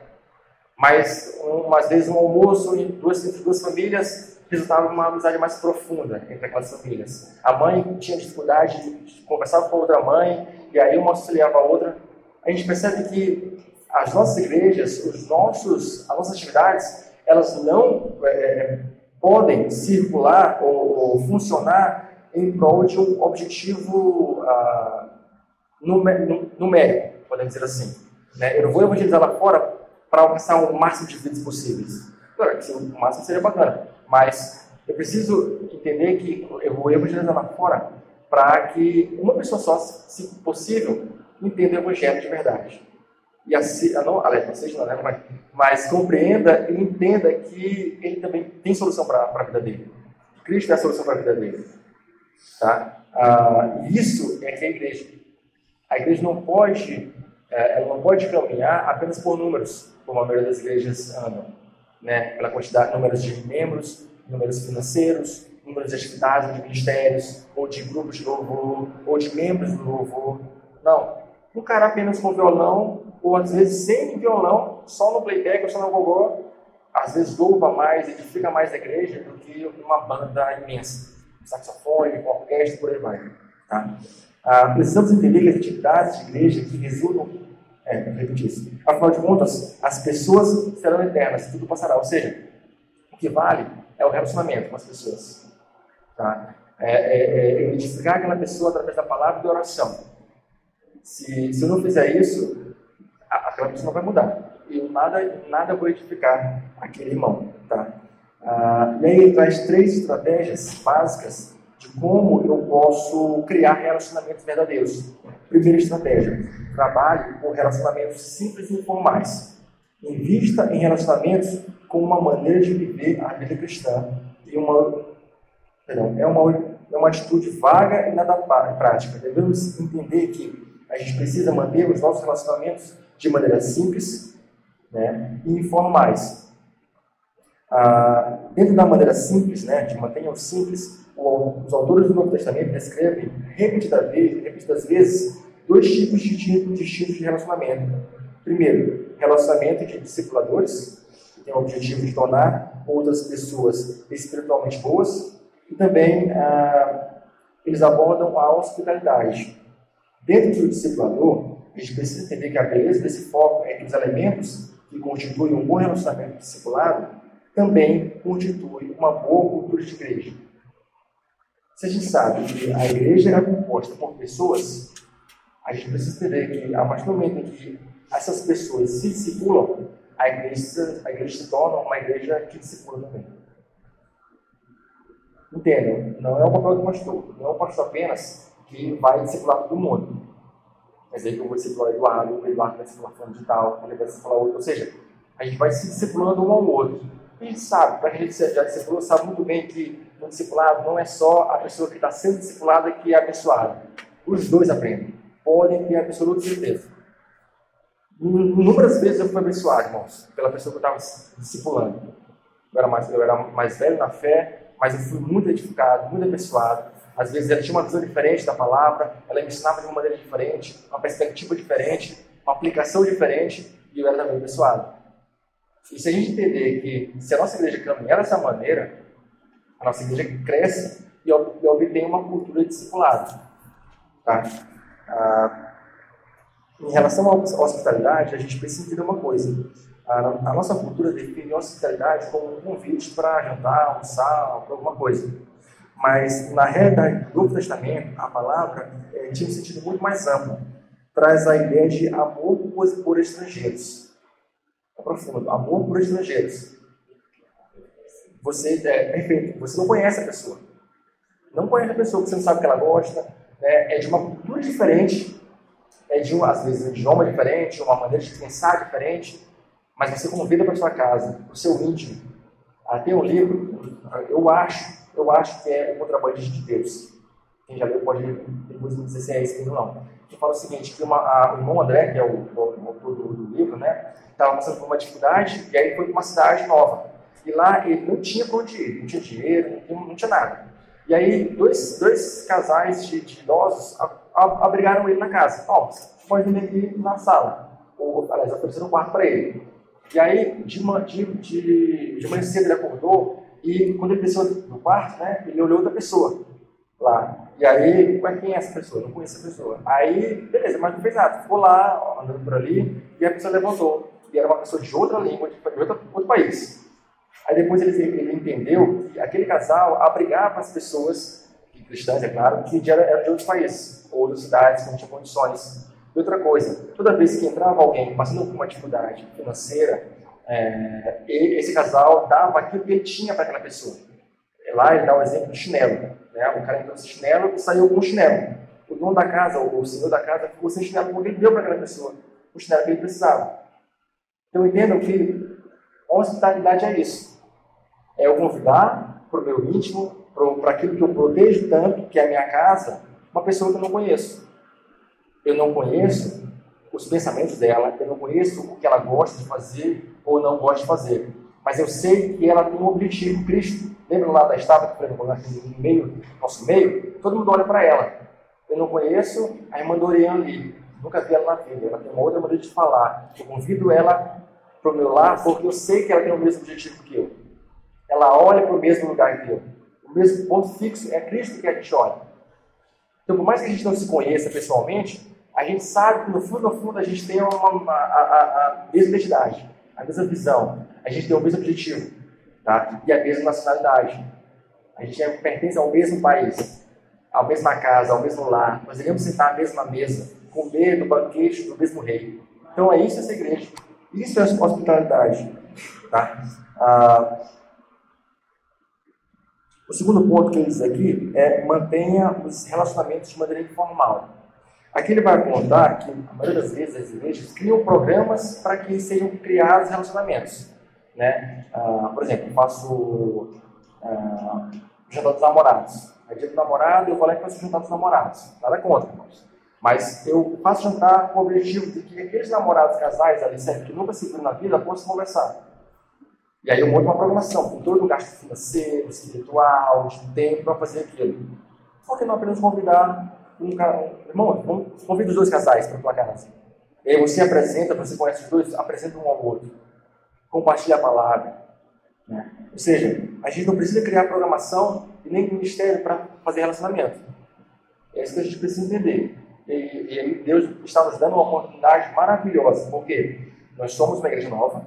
Mas, umas vezes, um almoço entre duas, entre duas famílias resultava uma amizade mais profunda entre aquelas famílias. A mãe tinha dificuldade de conversar com a outra mãe, e aí uma auxiliava a outra. A gente percebe que as nossas igrejas, os nossos, as nossas atividades, elas não é, podem circular ou, ou, funcionar em prol de um objetivo ah, numérico, podemos dizer assim. Né? Eu não vou evangelizar lá fora para alcançar o máximo de vidas possíveis. Claro que o máximo seria bacana, mas eu preciso entender que eu vou evangelizar lá fora para que uma pessoa só, se possível, entenda o evangelho de verdade. E assim, não, aliás, não seja, não, né, mas, mas compreenda e entenda que ele também tem solução para a vida dele. Cristo é a solução para a vida dele. Tá? Ah, isso é que a igreja. A igreja não pode, é, ela não pode caminhar apenas por números, como a maioria das igrejas andam, né? Pela quantidade, números de membros, números financeiros, números de atividades, de ministérios, ou de grupos de louvor, ou de membros do louvor. Não. Um cara apenas com violão, ou às vezes sem violão, só no playback ou só no gogó, às vezes louva mais, edifica mais a igreja do que uma banda imensa. Saxofone, orquestra, por aí vai. Tá? Ah, precisamos entender que as atividades de igreja que resultam. É, repetir isso. Afinal de contas, as pessoas serão eternas, tudo passará. Ou seja, o que vale é o relacionamento com as pessoas. Tá? É, é, é aquela pessoa através da palavra e da oração. Se, se eu não fizer isso, aquela pessoa não vai mudar. E nada, nada vou edificar aquele irmão. Tá? Ah, e aí ele traz três estratégias básicas de como eu posso criar relacionamentos verdadeiros. Primeira estratégia: trabalhe com relacionamentos simples e informais. Invista em relacionamentos com uma maneira de viver a vida cristã e uma perdão, é uma é uma atitude vaga e nada prática. Devemos entender que a gente precisa manter os nossos relacionamentos de maneira simples né, e informais. Ah, dentro da maneira simples, né, de mantenham simples, os autores do Novo Testamento descrevem repetidas vezes, repetidas vezes dois tipos distintos, distintos de relacionamento. Primeiro, relacionamento de discipuladores, que tem o objetivo de tornar outras pessoas espiritualmente boas, e também ah, eles abordam a hospitalidade. Dentro do discipulador, a gente precisa entender que a beleza desse foco entre os elementos que constituem um bom relacionamento discipulado também constitui uma boa cultura de igreja. Se a gente sabe que a igreja é composta por pessoas, a gente precisa entender que a partir do momento em que essas pessoas se discipulam, a igreja, a igreja se torna uma igreja que discipula também. Entendam, não é o papel do pastor. Não é o pastor apenas que vai discipular todo mundo. Quer dizer que eu vou discipular o Eduardo, o Eduardo vai discipular fulano de tal, ele vai discipular outro. Ou seja, a gente vai se discipulando um ao outro. E a gente sabe, para gente já discipulou, sabe muito bem que no discipulado não é só a pessoa que está sendo discipulada que é abençoada. Os dois aprendem. Podem ter absoluta certeza. Inúmeras vezes eu fui abençoado, irmãos, pela pessoa que eu estava discipulando. Eu era, mais, eu era mais velho na fé, mas eu fui muito edificado, muito abençoado. Às vezes ela tinha uma visão diferente da palavra, ela me ensinava de uma maneira diferente, uma perspectiva diferente, uma aplicação diferente, e eu era também abençoado. E se a gente entender que se a nossa igreja caminhar dessa maneira, a nossa igreja cresce e obtém uma cultura de discipulado. Tá? Ah, em relação à hospitalidade, a gente precisa entender uma coisa. A, a nossa cultura define hospitalidade como um convite para jantar, almoçar, para alguma coisa. Mas, na realidade do Novo Testamento, a palavra é, tinha um sentido muito mais amplo. Traz a ideia de amor por, por estrangeiros. É profundo. Amor por estrangeiros. Você, é perfeito, você não conhece a pessoa. Não conhece a pessoa, você não sabe o que ela gosta. Né? É de uma cultura diferente. É de, às vezes, um idioma diferente, uma maneira de pensar diferente mas você convida para sua casa, para o seu íntimo, a ter um livro, eu acho, eu acho que é o Contrabandista de Deus. Quem já leu pode depois me dizer se é esse ou não. Que fala o seguinte, que uma, a, o irmão André, que é o, o autor do, do, livro, né, estava passando por uma dificuldade e aí foi para uma cidade nova. E lá ele não tinha para onde ir, não tinha dinheiro, não tinha, não tinha nada. E aí dois, dois casais de, de idosos abrigaram ele na casa. Ó, oh, vir aqui na sala. Ou, aliás, ofereceram um quarto para ele. E aí, de, de, de, de manhã cedo ele acordou e quando ele desceu no quarto, né, ele olhou outra pessoa lá. E aí, quem é essa pessoa? Não conheço essa pessoa. Aí, beleza, mas não fez nada. Ficou lá, andando por ali, e a pessoa levantou. E era uma pessoa de outra língua, de outro, outro país. Aí depois ele, ele entendeu que aquele casal abrigava as pessoas, cristãs, é claro, que eram de outros países, ou outras cidades que não tinham condições. E outra coisa, toda vez que entrava alguém passando por uma dificuldade financeira, é, esse casal dava aquilo que ele tinha para aquela pessoa. Lá ele dá o exemplo do chinelo. Né? O cara entrou sem chinelo e saiu com o chinelo. O dono da casa, ou o senhor da casa, ficou sem chinelo porque ele deu para aquela pessoa o chinelo que ele precisava. Então entendam que hospitalidade é isso. É eu convidar para o meu íntimo, para aquilo que eu protejo tanto, que é a minha casa, uma pessoa que eu não conheço. Eu não conheço os pensamentos dela, eu não conheço o que ela gosta de fazer ou não gosta de fazer. Mas eu sei que ela tem um objetivo, Cristo. Lembra lá da estátua que foi no meio, nosso meio? Todo mundo olha para ela. Eu não conheço a irmã Doriana ali. Nunca vi ela na vida. Ela tem uma outra maneira de falar. Eu convido ela para o meu lar porque eu sei que ela tem o mesmo objetivo que eu. Ela olha para o mesmo lugar que eu. O mesmo ponto fixo é Cristo que a gente olha. Então, por mais que a gente não se conheça pessoalmente, a gente sabe que no fundo, no fundo, a gente tem uma, uma a, a, a, mesma identidade, a mesma visão, a gente tem o mesmo objetivo, tá? E a mesma nacionalidade. A gente é, pertence ao mesmo país, à mesma casa, ao mesmo lar. Nós iremos sentar à mesma mesa, comer do banquete do mesmo rei. Então é isso essa igreja. Isso é a hospitalidade. Tá? Ah, o segundo ponto que ele diz aqui é mantenha os relacionamentos de maneira informal. Aqui ele vai apontar que a maioria das vezes as igrejas criam programas para que sejam criados relacionamentos. Né? Ah, por exemplo, eu faço ah, jantar dos namorados. É dia do namorado, eu vou lá e faço jantar dos namorados. Nada contra, irmãos. Mas eu faço jantar com o objetivo de que aqueles namorados, casais ali, sempre, que nunca se viram na vida, possam conversar. E aí eu monto uma programação, com todo o gasto financeiro, espiritual, de tempo para fazer aquilo. Por que não apenas convidar um cara, irmão, vamos, convida os dois casais para tua casa. E aí você apresenta, você conhece os dois, apresenta um ao outro. Compartilha a palavra. Né? Ou seja, a gente não precisa criar programação e nem ministério para fazer relacionamento. É isso que a gente precisa entender. E, e Deus está nos dando uma oportunidade maravilhosa, porque nós somos uma igreja nova,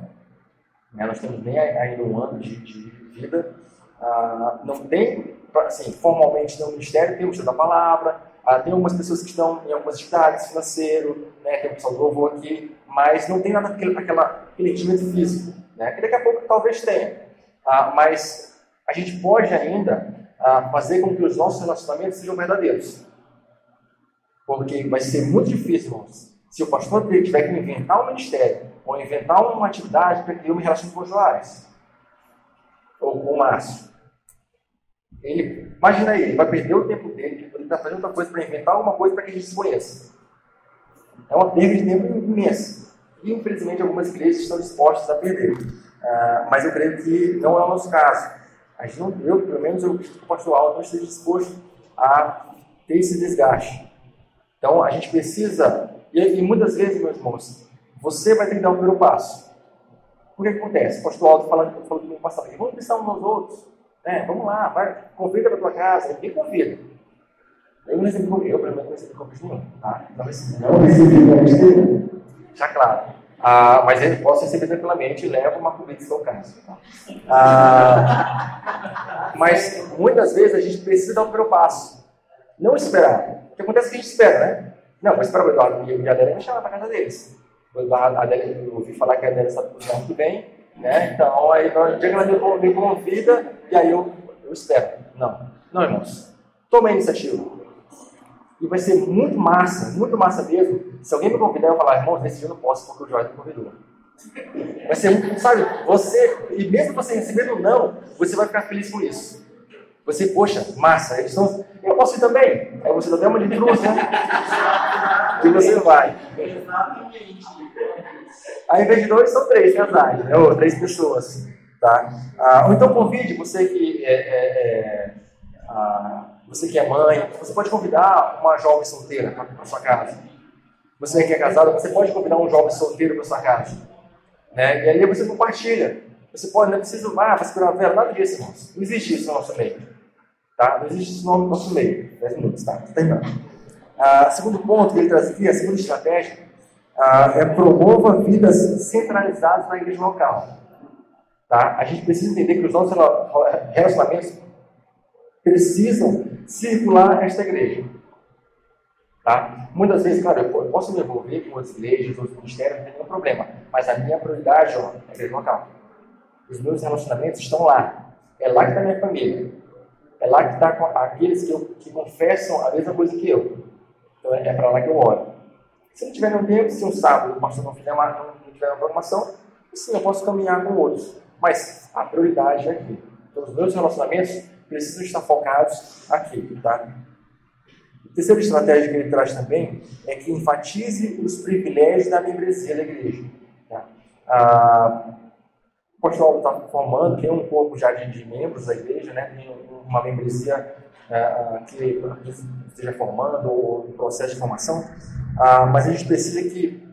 né? nós temos nem ainda um ano de, de vida, ah, não tem, assim, formalmente no ministério, temos da palavra, ah, tem algumas pessoas que estão em algumas atividades financeiro, né? tem o pessoal do louvor aqui, mas não tem nada aquele, aquela, aquele rendimento físico, né? que daqui a pouco talvez tenha. Ah, mas a gente pode ainda ah, fazer com que os nossos relacionamentos sejam verdadeiros. Porque vai ser muito difícil, irmãos, se o pastor tiver que inventar um ministério ou inventar uma atividade para que eu me relacione com o Joares ou com o Márcio. Ele, imagina aí, ele vai perder o tempo dele, ele está fazendo outra coisa para inventar alguma coisa para que a gente se conheça. É uma perda de tempo imensa. E, infelizmente, algumas igrejas estão dispostas a perder. Uh, mas eu creio que não é o nosso caso. A gente não, eu, pelo menos, eu, o pastor não esteja disposto a ter esse desgaste. Então, a gente precisa, e, e, muitas vezes, meus irmãos, você vai ter que dar o primeiro passo. O que, que acontece? O pastor Alto falando, falou comigo passado, vamos pensar uns aos outros. Né? Vamos lá, vai, convida para tua casa, ninguém convida. Eu não recebi convite, eu pelo menos não recebi convite nenhum. Tá? Não recebi, não recebi convite Já claro. Ah, mas ele posso receber tranquilamente e leva uma comida se for o caso. Tá? [laughs] Ah, mas muitas vezes a gente precisa dar o primeiro passo. Não esperar. O que acontece é que a gente espera, né? Não, vou esperar o Eduardo e a Adélia me chamar para casa deles. A Adélia, eu ouvi falar que a Adélia sabe cozinhar muito bem, né? Então, aí, no dia que ela me convida, e aí eu, eu espero. Não, não, irmãos. Tome a iniciativa. E vai ser muito massa, muito massa mesmo, se alguém me convidar eu falar, irmãos, nesse dia eu não posso porque o Jorge me convidou. Vai ser, sabe, você, e mesmo você recebendo não, você vai ficar feliz com isso. Você, poxa, massa, eles estão. Eu posso ir também. Aí você dá até uma né? [laughs] E você vai. Aí, em vez de dois, são três casais, né? ou três pessoas. Tá? Ah, ou então convide você que é, é, é ah, você que é mãe, você pode convidar uma jovem solteira para sua casa. Você que é casado, você pode convidar um jovem solteiro para sua casa. Né? E aí você compartilha. Você pode, não precisa, ah, vai segurar a vela, nada disso, irmãos. Não existe isso no nosso meio. Tá? Não existe isso no nosso meio. 10 minutos, tá? Tá terminando. Ah, segundo ponto que ele traz aqui, a segunda estratégia, ah, é promova vidas centralizadas na igreja local. Tá? A gente precisa entender que os nossos relacionamentos precisam circular esta igreja. Tá? Muitas vezes, claro, eu posso me envolver com outras igrejas, outros ministérios, não tem nenhum problema. Mas a minha prioridade ó, é a igreja local. Os meus relacionamentos estão lá. É lá que está a minha família. É lá que está aqueles que, eu, que confessam a mesma coisa que eu. Então é, é para lá que eu oro. Se não tiver nenhum tempo, se um sábado o pastor não, fizer uma, não tiver uma programação, sim, eu posso caminhar com outros. Mas a prioridade é aqui. Então os meus relacionamentos precisam estar focados aqui, tá? A terceira estratégia que ele traz também é que enfatize os privilégios da membresia da igreja. Tá? Ah, o pastor está formando, tem um corpo já de, de, membros da igreja, né? tem uma membresia ah, que esteja formando ou em processo de formação, ah, mas a gente precisa que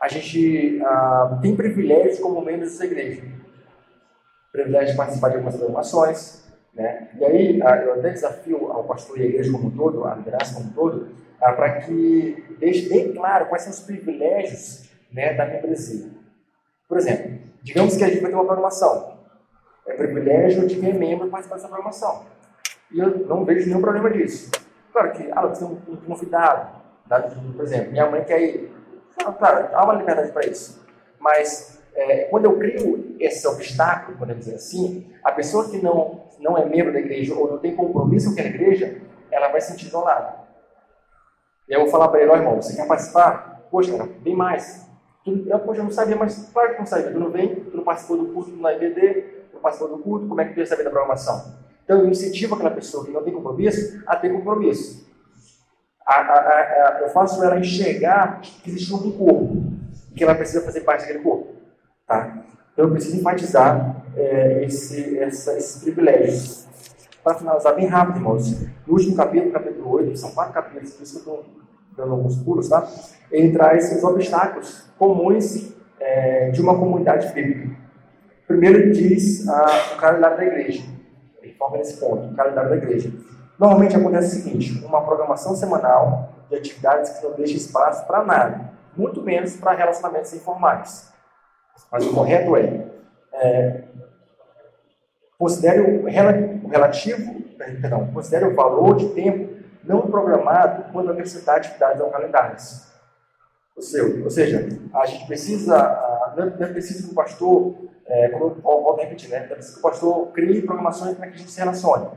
a gente ah, tem privilégios como membros dessa igreja. Privilégio de participar de algumas programações, né? E aí, eu até desafio ao pastor e a igreja como um todo, a liderança como um todo, para que deixe bem claro quais são os privilégios né, da membresia. Por exemplo, digamos que a gente vai ter uma programação. É privilégio de quem é membro participar dessa programação. E eu não vejo nenhum problema disso. Claro que, ah, você tem um, um convidado, Por exemplo, minha mãe quer ir. Claro, há uma liberdade para isso. Mas é, quando eu crio esse obstáculo, podemos dizer assim, a pessoa que não, não é membro da igreja ou não tem compromisso com aquela igreja, ela vai se sentir isolada. E eu vou falar para ele, ó irmão, você quer participar? Poxa, cara, vem mais. Eu, poxa, eu não sabia, mas claro que não sabia. Tu não vem, tu não participou do curso na IBD, participou do culto, como é que ia saber da programação? Então eu incentivo aquela pessoa que não tem compromisso a ter compromisso. A, a, a, eu faço ela enxergar que existe um corpo, que ela precisa fazer parte daquele corpo. Tá? Então eu preciso enfatizar é, esse, essa, esses privilégios. Para finalizar bem rápido, irmãos, no último capítulo, capítulo 8, são quatro capítulos, por isso que eu estou dando alguns pulos, tá? Ele traz os obstáculos comuns é, de uma comunidade bíblica. Primeiro diz ah, o calendário da igreja. Ele nesse ponto, o calendário da igreja. Normalmente acontece o seguinte: uma programação semanal de atividades que não deixa espaço para nada, muito menos para relacionamentos informais. Mas o correto é, é considere o relativo, perdão, considere o valor de tempo não programado quando acrescentar atividades ao calendário. Ou seja, a gente precisa, não é preciso que o pastor, é, como eu volto a repetir, né? é preciso que o pastor crie programações para que a gente se relacione.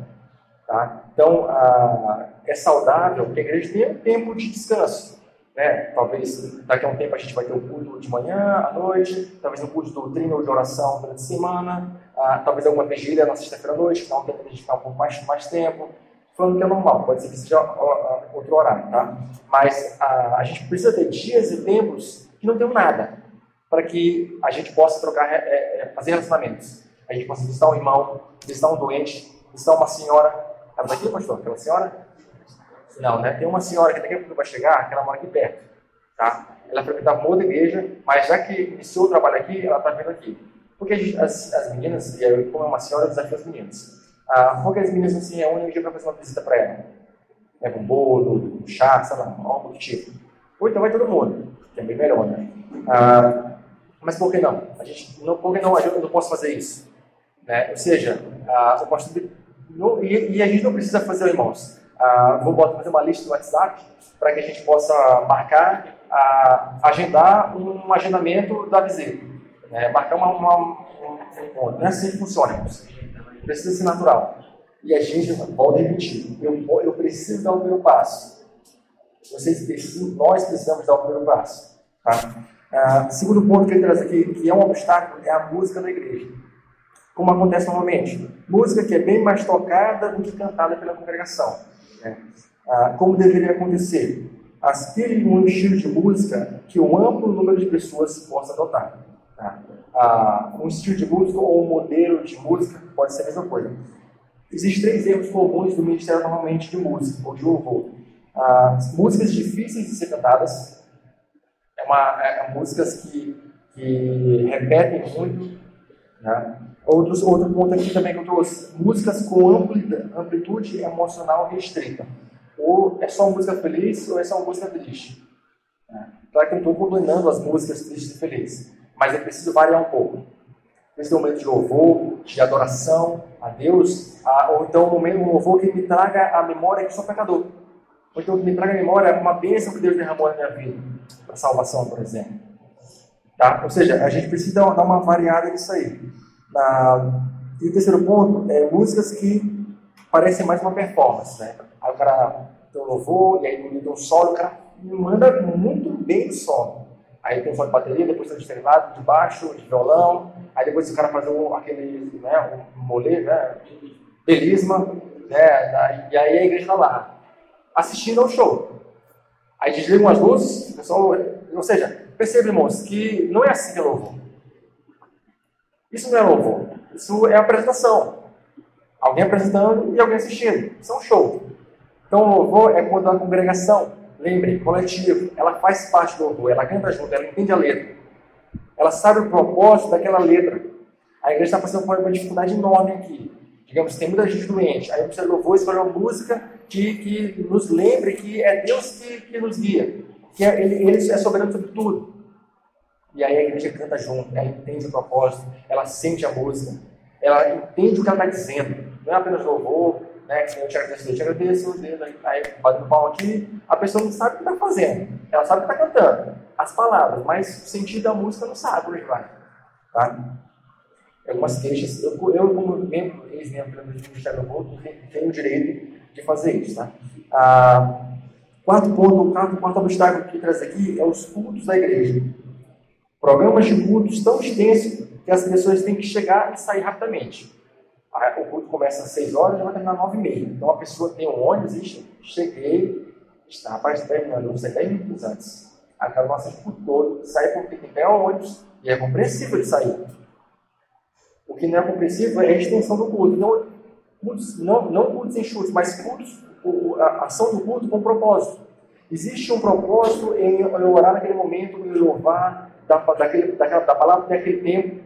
Tá? Então, a, é saudável que a igreja tenha um tempo de descanso. Né? Talvez daqui a um tempo a gente vai ter um culto de manhã, à noite, talvez um culto de doutrina ou de oração durante a semana, ah, talvez alguma vigília na sexta-feira à noite, dá um tempo a gente ficar um pouco mais, mais tempo. Falando que é normal, pode ser que seja outro horário, tá? Mas a, a gente precisa ter dias e tempos que não tem nada, para que a gente possa trocar, é, é, fazer relacionamentos. A gente possa visitar um irmão, visitar um doente, visitar uma senhora. Ela está aqui, pastor? Aquela senhora? Não, né? Tem uma senhora que daqui a pouco vai chegar, que ela mora aqui perto. Tá? Ela frequentava uma outra igreja, mas já que iniciou o trabalho aqui, ela está vindo aqui. Porque gente, as, as, meninas, e eu, como é uma senhora, eu desafio as meninas. Ah, porque as meninas se reúnem um dia para fazer uma visita para ela. Leva um bolo, um chá, sei lá, algo do tipo. Ou então vai todo mundo, que é bem melhor, né? Ah, mas por que não? A gente, não por que não, eu não posso fazer isso? Né? Ou seja, ah, eu posso, não, e, e, a gente não precisa fazer, irmãos. Ah, vou botar, fazer uma lista no WhatsApp para que a gente possa marcar, ah, agendar um agendamento da visita. Né? Marcar uma, uma, um encontro. Não é assim que funciona, irmãos precisa ser natural. E a gente volta a repetir: eu, eu preciso dar o primeiro passo. Vocês precisam, nós precisamos dar o primeiro passo. Tá? Ah, segundo ponto que ele traz aqui, que é um obstáculo, é a música da igreja. Como acontece normalmente. Música que é bem mais tocada do que cantada pela congregação. Né? Ah, como deveria acontecer? Aspire um estilo de música que um amplo número de pessoas possa adotar. Tá? Ah, um estilo de música ou um modelo de música pode ser a mesma coisa. Existem três erros comuns do ministério normalmente de música ou de louvor. Ah, músicas difíceis de ser cantadas, é uma, é, músicas que, que repetem muito. Né? Outros, outro ponto aqui também que eu trouxe, músicas com amplitude emocional restrita. Ou é só música feliz ou é só música triste. Né? Claro que eu estou condenando as músicas tristes e felizes mas é preciso variar um pouco. Precisa um momento de louvor, de adoração a Deus, a, ou então um momento um louvor que me traga a memória que sou pecador. Ou então que me traga a memória uma bênção que Deus derramou na minha vida, para salvação, por exemplo. Tá? Ou seja, a gente precisa dar uma variada nisso aí. Na... E o terceiro ponto é músicas que parecem mais uma performance. Né? Aí o cara tem um louvor, e aí tem um solo, o cara manda muito bem o solo. Aí tem só de bateria, depois tem de teclado, de baixo, de violão. Aí depois o cara faz um, aquele, né, um molê, né, belisma, né, e aí a igreja está lá, assistindo ao show. Aí desligam as luzes, o ou seja, percebe, irmãos, que não é assim que é louvor. Isso não é louvor, isso é apresentação. Alguém apresentando e alguém assistindo. Isso é um show. Então, louvor é quando a congregação Lembre, coletivo, ela faz parte do louvor, ela canta junto, ela entende a letra. Ela sabe o propósito daquela letra. A igreja está passando por uma dificuldade enorme aqui. Digamos, tem muita gente doente. Aí precisa de louvor, escolher uma música que, nos lembre que é Deus que, que nos guia. Que é, ele, ele é soberano sobre tudo. E aí a igreja canta junto, ela entende o propósito, ela sente a música, ela entende o que ela está dizendo. Não é apenas louvor, né? Eu te agradeço, eu te agradeço, aí, aí batendo palma aqui, a pessoa não sabe o que está fazendo. Ela sabe que está cantando as palavras, mas o sentido da música não sabe onde vai. Tá? Algumas queixas, eu, eu como membro, ex-membro do Ministério do Voto, tenho o direito de fazer isso. Tá? Ah, quarto ponto, quarto, quarto obstáculo que traz aqui é os cultos da igreja. Programas de cultos tão extensos que as pessoas têm que chegar e sair rapidamente. O culto começa às 6 horas e vai terminar às 9 e meia. Então a pessoa tem um ônibus e cheguei, está rapaz, terminando, você 10 minutos antes. Aquela nossa todo, sai porque tem pé ônibus e é compreensível de sair. O que não é compreensível é a extensão do culto. Então, cultos, não, não cultos enxutos, mas cultos, a ação do culto com propósito. Existe um propósito em orar naquele momento, em louvar, da, daquele, daquela, da palavra daquele tempo.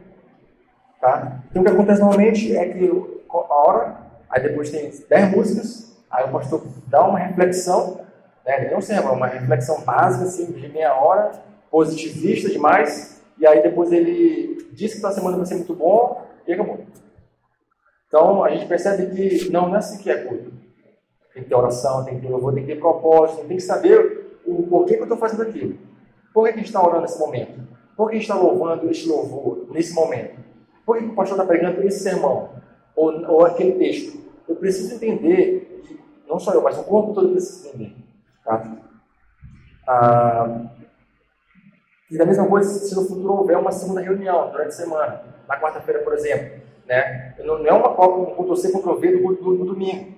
Tá? Então o que acontece normalmente é que a hora, aí depois tem 10 músicas, aí o pastor dá uma reflexão, né, não sermão, uma reflexão básica assim, de meia hora, positivista demais, e aí depois ele diz que a semana vai ser muito bom acabou. Então a gente percebe que não, não é assim que é culto. Tem que ter oração, tem que ter louvor, tem que ter propósito, tem que saber o porquê que eu estou fazendo aquilo. Por que, a gente está orando nesse momento? Por que a gente está louvando este louvor nesse momento? Por que, o pastor está pregando esse sermão? Ou, ou aquele texto? Eu preciso entender, não só eu, mas o corpo todo precisa entender. Tá? Ah, e da mesma coisa, se no futuro houver uma segunda reunião durante a semana, na quarta-feira, por exemplo, né? não, é uma um culto C contra o V do, do, do, domingo.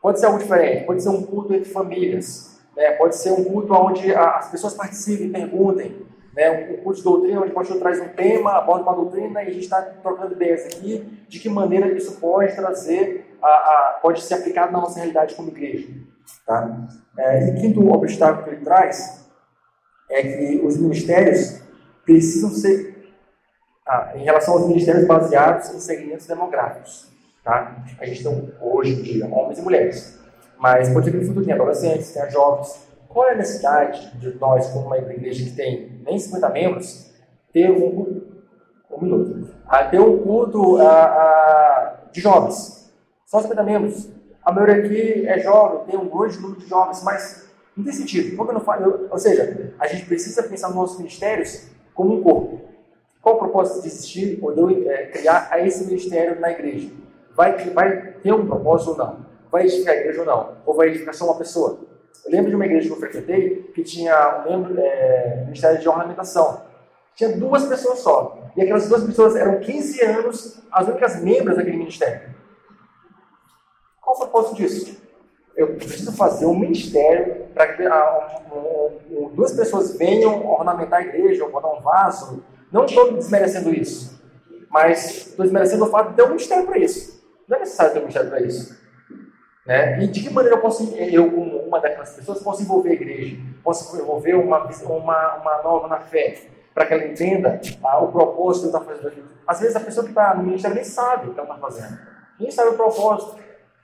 Pode ser algo diferente, pode ser um culto entre famílias, né? pode ser um culto onde as pessoas participem, perguntem, né, um curso de doutrina onde o pastor traz um tema, aborda uma doutrina e a gente está trocando ideias aqui de que maneira isso pode trazer, a, a, pode ser aplicado na nossa realidade como igreja. Tá? É, e quinto obstáculo que ele traz é que os ministérios precisam ser, ah, em relação aos ministérios baseados em segmentos demográficos. Tá? A gente tem hoje em dia homens e mulheres, mas pode que no futuro tem adolescentes, tem jovens, qual é a necessidade de nós, como uma igreja que tem nem 50 membros, ter um, um minuto, a ter um culto a, a, de jovens? Só 50 membros. A maioria aqui é jovem, tem um grande número de jovens, mas não tem sentido. Que não? Ou seja, a gente precisa pensar nos nossos ministérios como um corpo. Qual o propósito de existir ou de eu é, criar esse ministério na igreja? Vai, vai ter um propósito ou não? Vai edificar a igreja ou não? Ou vai edificar só uma pessoa? Eu lembro de uma igreja que eu frequentei que tinha um membro, é, Ministério de Ornamentação. Tinha duas pessoas só. E aquelas duas pessoas eram 15 anos as únicas membros daquele ministério. Qual o propósito disso? Eu preciso fazer um ministério para que ah, um, um, duas pessoas venham ornamentar a igreja ou botar um vaso. Não estou desmerecendo isso. Mas estou desmerecendo o fato de ter um ministério para isso. Não é necessário ter um ministério para isso. Né? E de que maneira eu posso, eu como uma daquelas pessoas, posso envolver a igreja? Posso envolver uma, uma, uma nova na fé? Para que ela entenda ah, o propósito que está fazendo. Às vezes a pessoa que está no ministério nem sabe o que ela está fazendo. Nem sabe o propósito.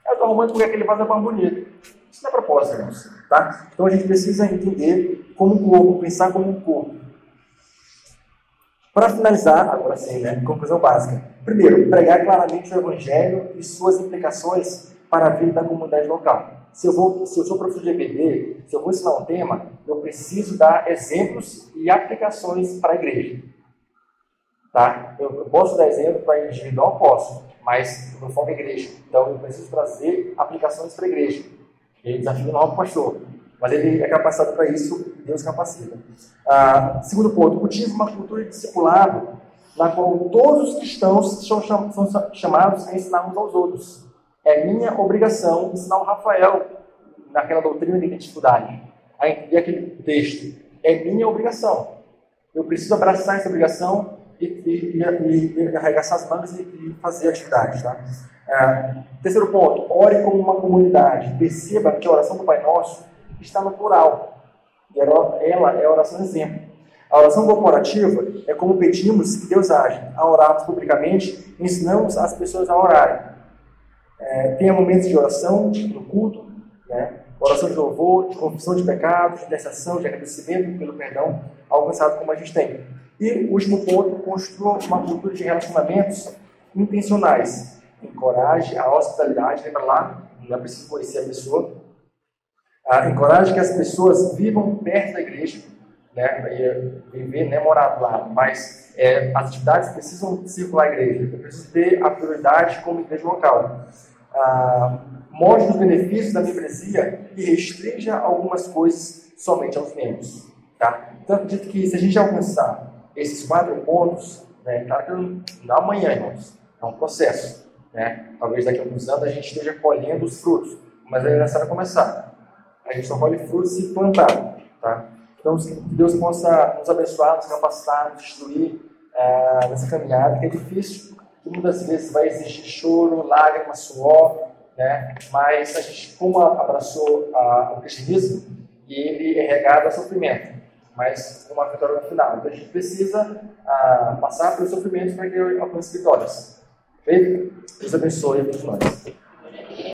Ela está arrumando porque aquele vaso é mais bonito. Isso não é propósito, irmãos. Tá? Então a gente precisa entender como um corpo, pensar como um corpo. Para finalizar, agora sim, né? Conclusão básica. Primeiro, pregar claramente o Evangelho e suas implicações para a vida da comunidade local. Se eu, vou, se eu sou professor de EBD, se eu vou ensinar um tema, eu preciso dar exemplos e aplicações para a igreja. Tá? Eu, eu posso dar exemplo para individual, posso, mas foco é igreja. Então eu preciso trazer aplicações para a igreja. E desafio não pastor, mas ele é capacitado para isso, Deus capacita. Ah, segundo ponto, cultiva uma cultura de discipulado na qual todos os cristãos são chamados a ensinar uns aos outros. É minha obrigação ensinar o Rafael naquela doutrina de identidade, a entender aquele texto. É minha obrigação. Eu preciso abraçar essa obrigação e, e, e, e arregaçar as mangas e, fazer atividades. Tá? É, terceiro ponto, ore como uma comunidade. Perceba que a oração do Pai Nosso está no plural. E ela é a oração exemplo. A oração corporativa é como pedimos que Deus age. A orarmos publicamente, ensinamos as pessoas a orarem. É, tenha momentos de oração no culto, né? oração de louvor, de confissão de pecados, de intercessão, de agradecimento pelo perdão alcançado como a gente tem. E último ponto, construa uma cultura de relacionamentos intencionais. Encoraje a hospitalidade, lembra lá? não é preciso conhecer a pessoa. Ah, encoraje que as pessoas vivam perto da igreja, né, viver, né, morar lá, mas é, as atividades precisam circular a igreja, eu preciso ter a prioridade como igreja local. Ah, mostre os benefícios da membresia e restrinja algumas coisas somente aos membros. Tá? Então, acredito que se a gente alcançar esses quatro pontos, né, claro que não amanhã, irmãos, é um processo. Né? Talvez daqui a alguns anos a gente esteja colhendo os frutos, mas é necessário começar. A gente só colhe frutos se plantar. Tá? Então, que Deus possa nos abençoar, nos capacitar, nos instruir é, nessa caminhada, que é difícil, que muitas vezes vai exigir choro, lágrimas, suor, né? mas a gente, como abraçou a, o cristianismo, e ele é regado a sofrimento, mas uma vitória no final. Então a gente precisa passar pelos sofrimentos para que alcance vitórias. Perfeito? Deus abençoe a todos nós.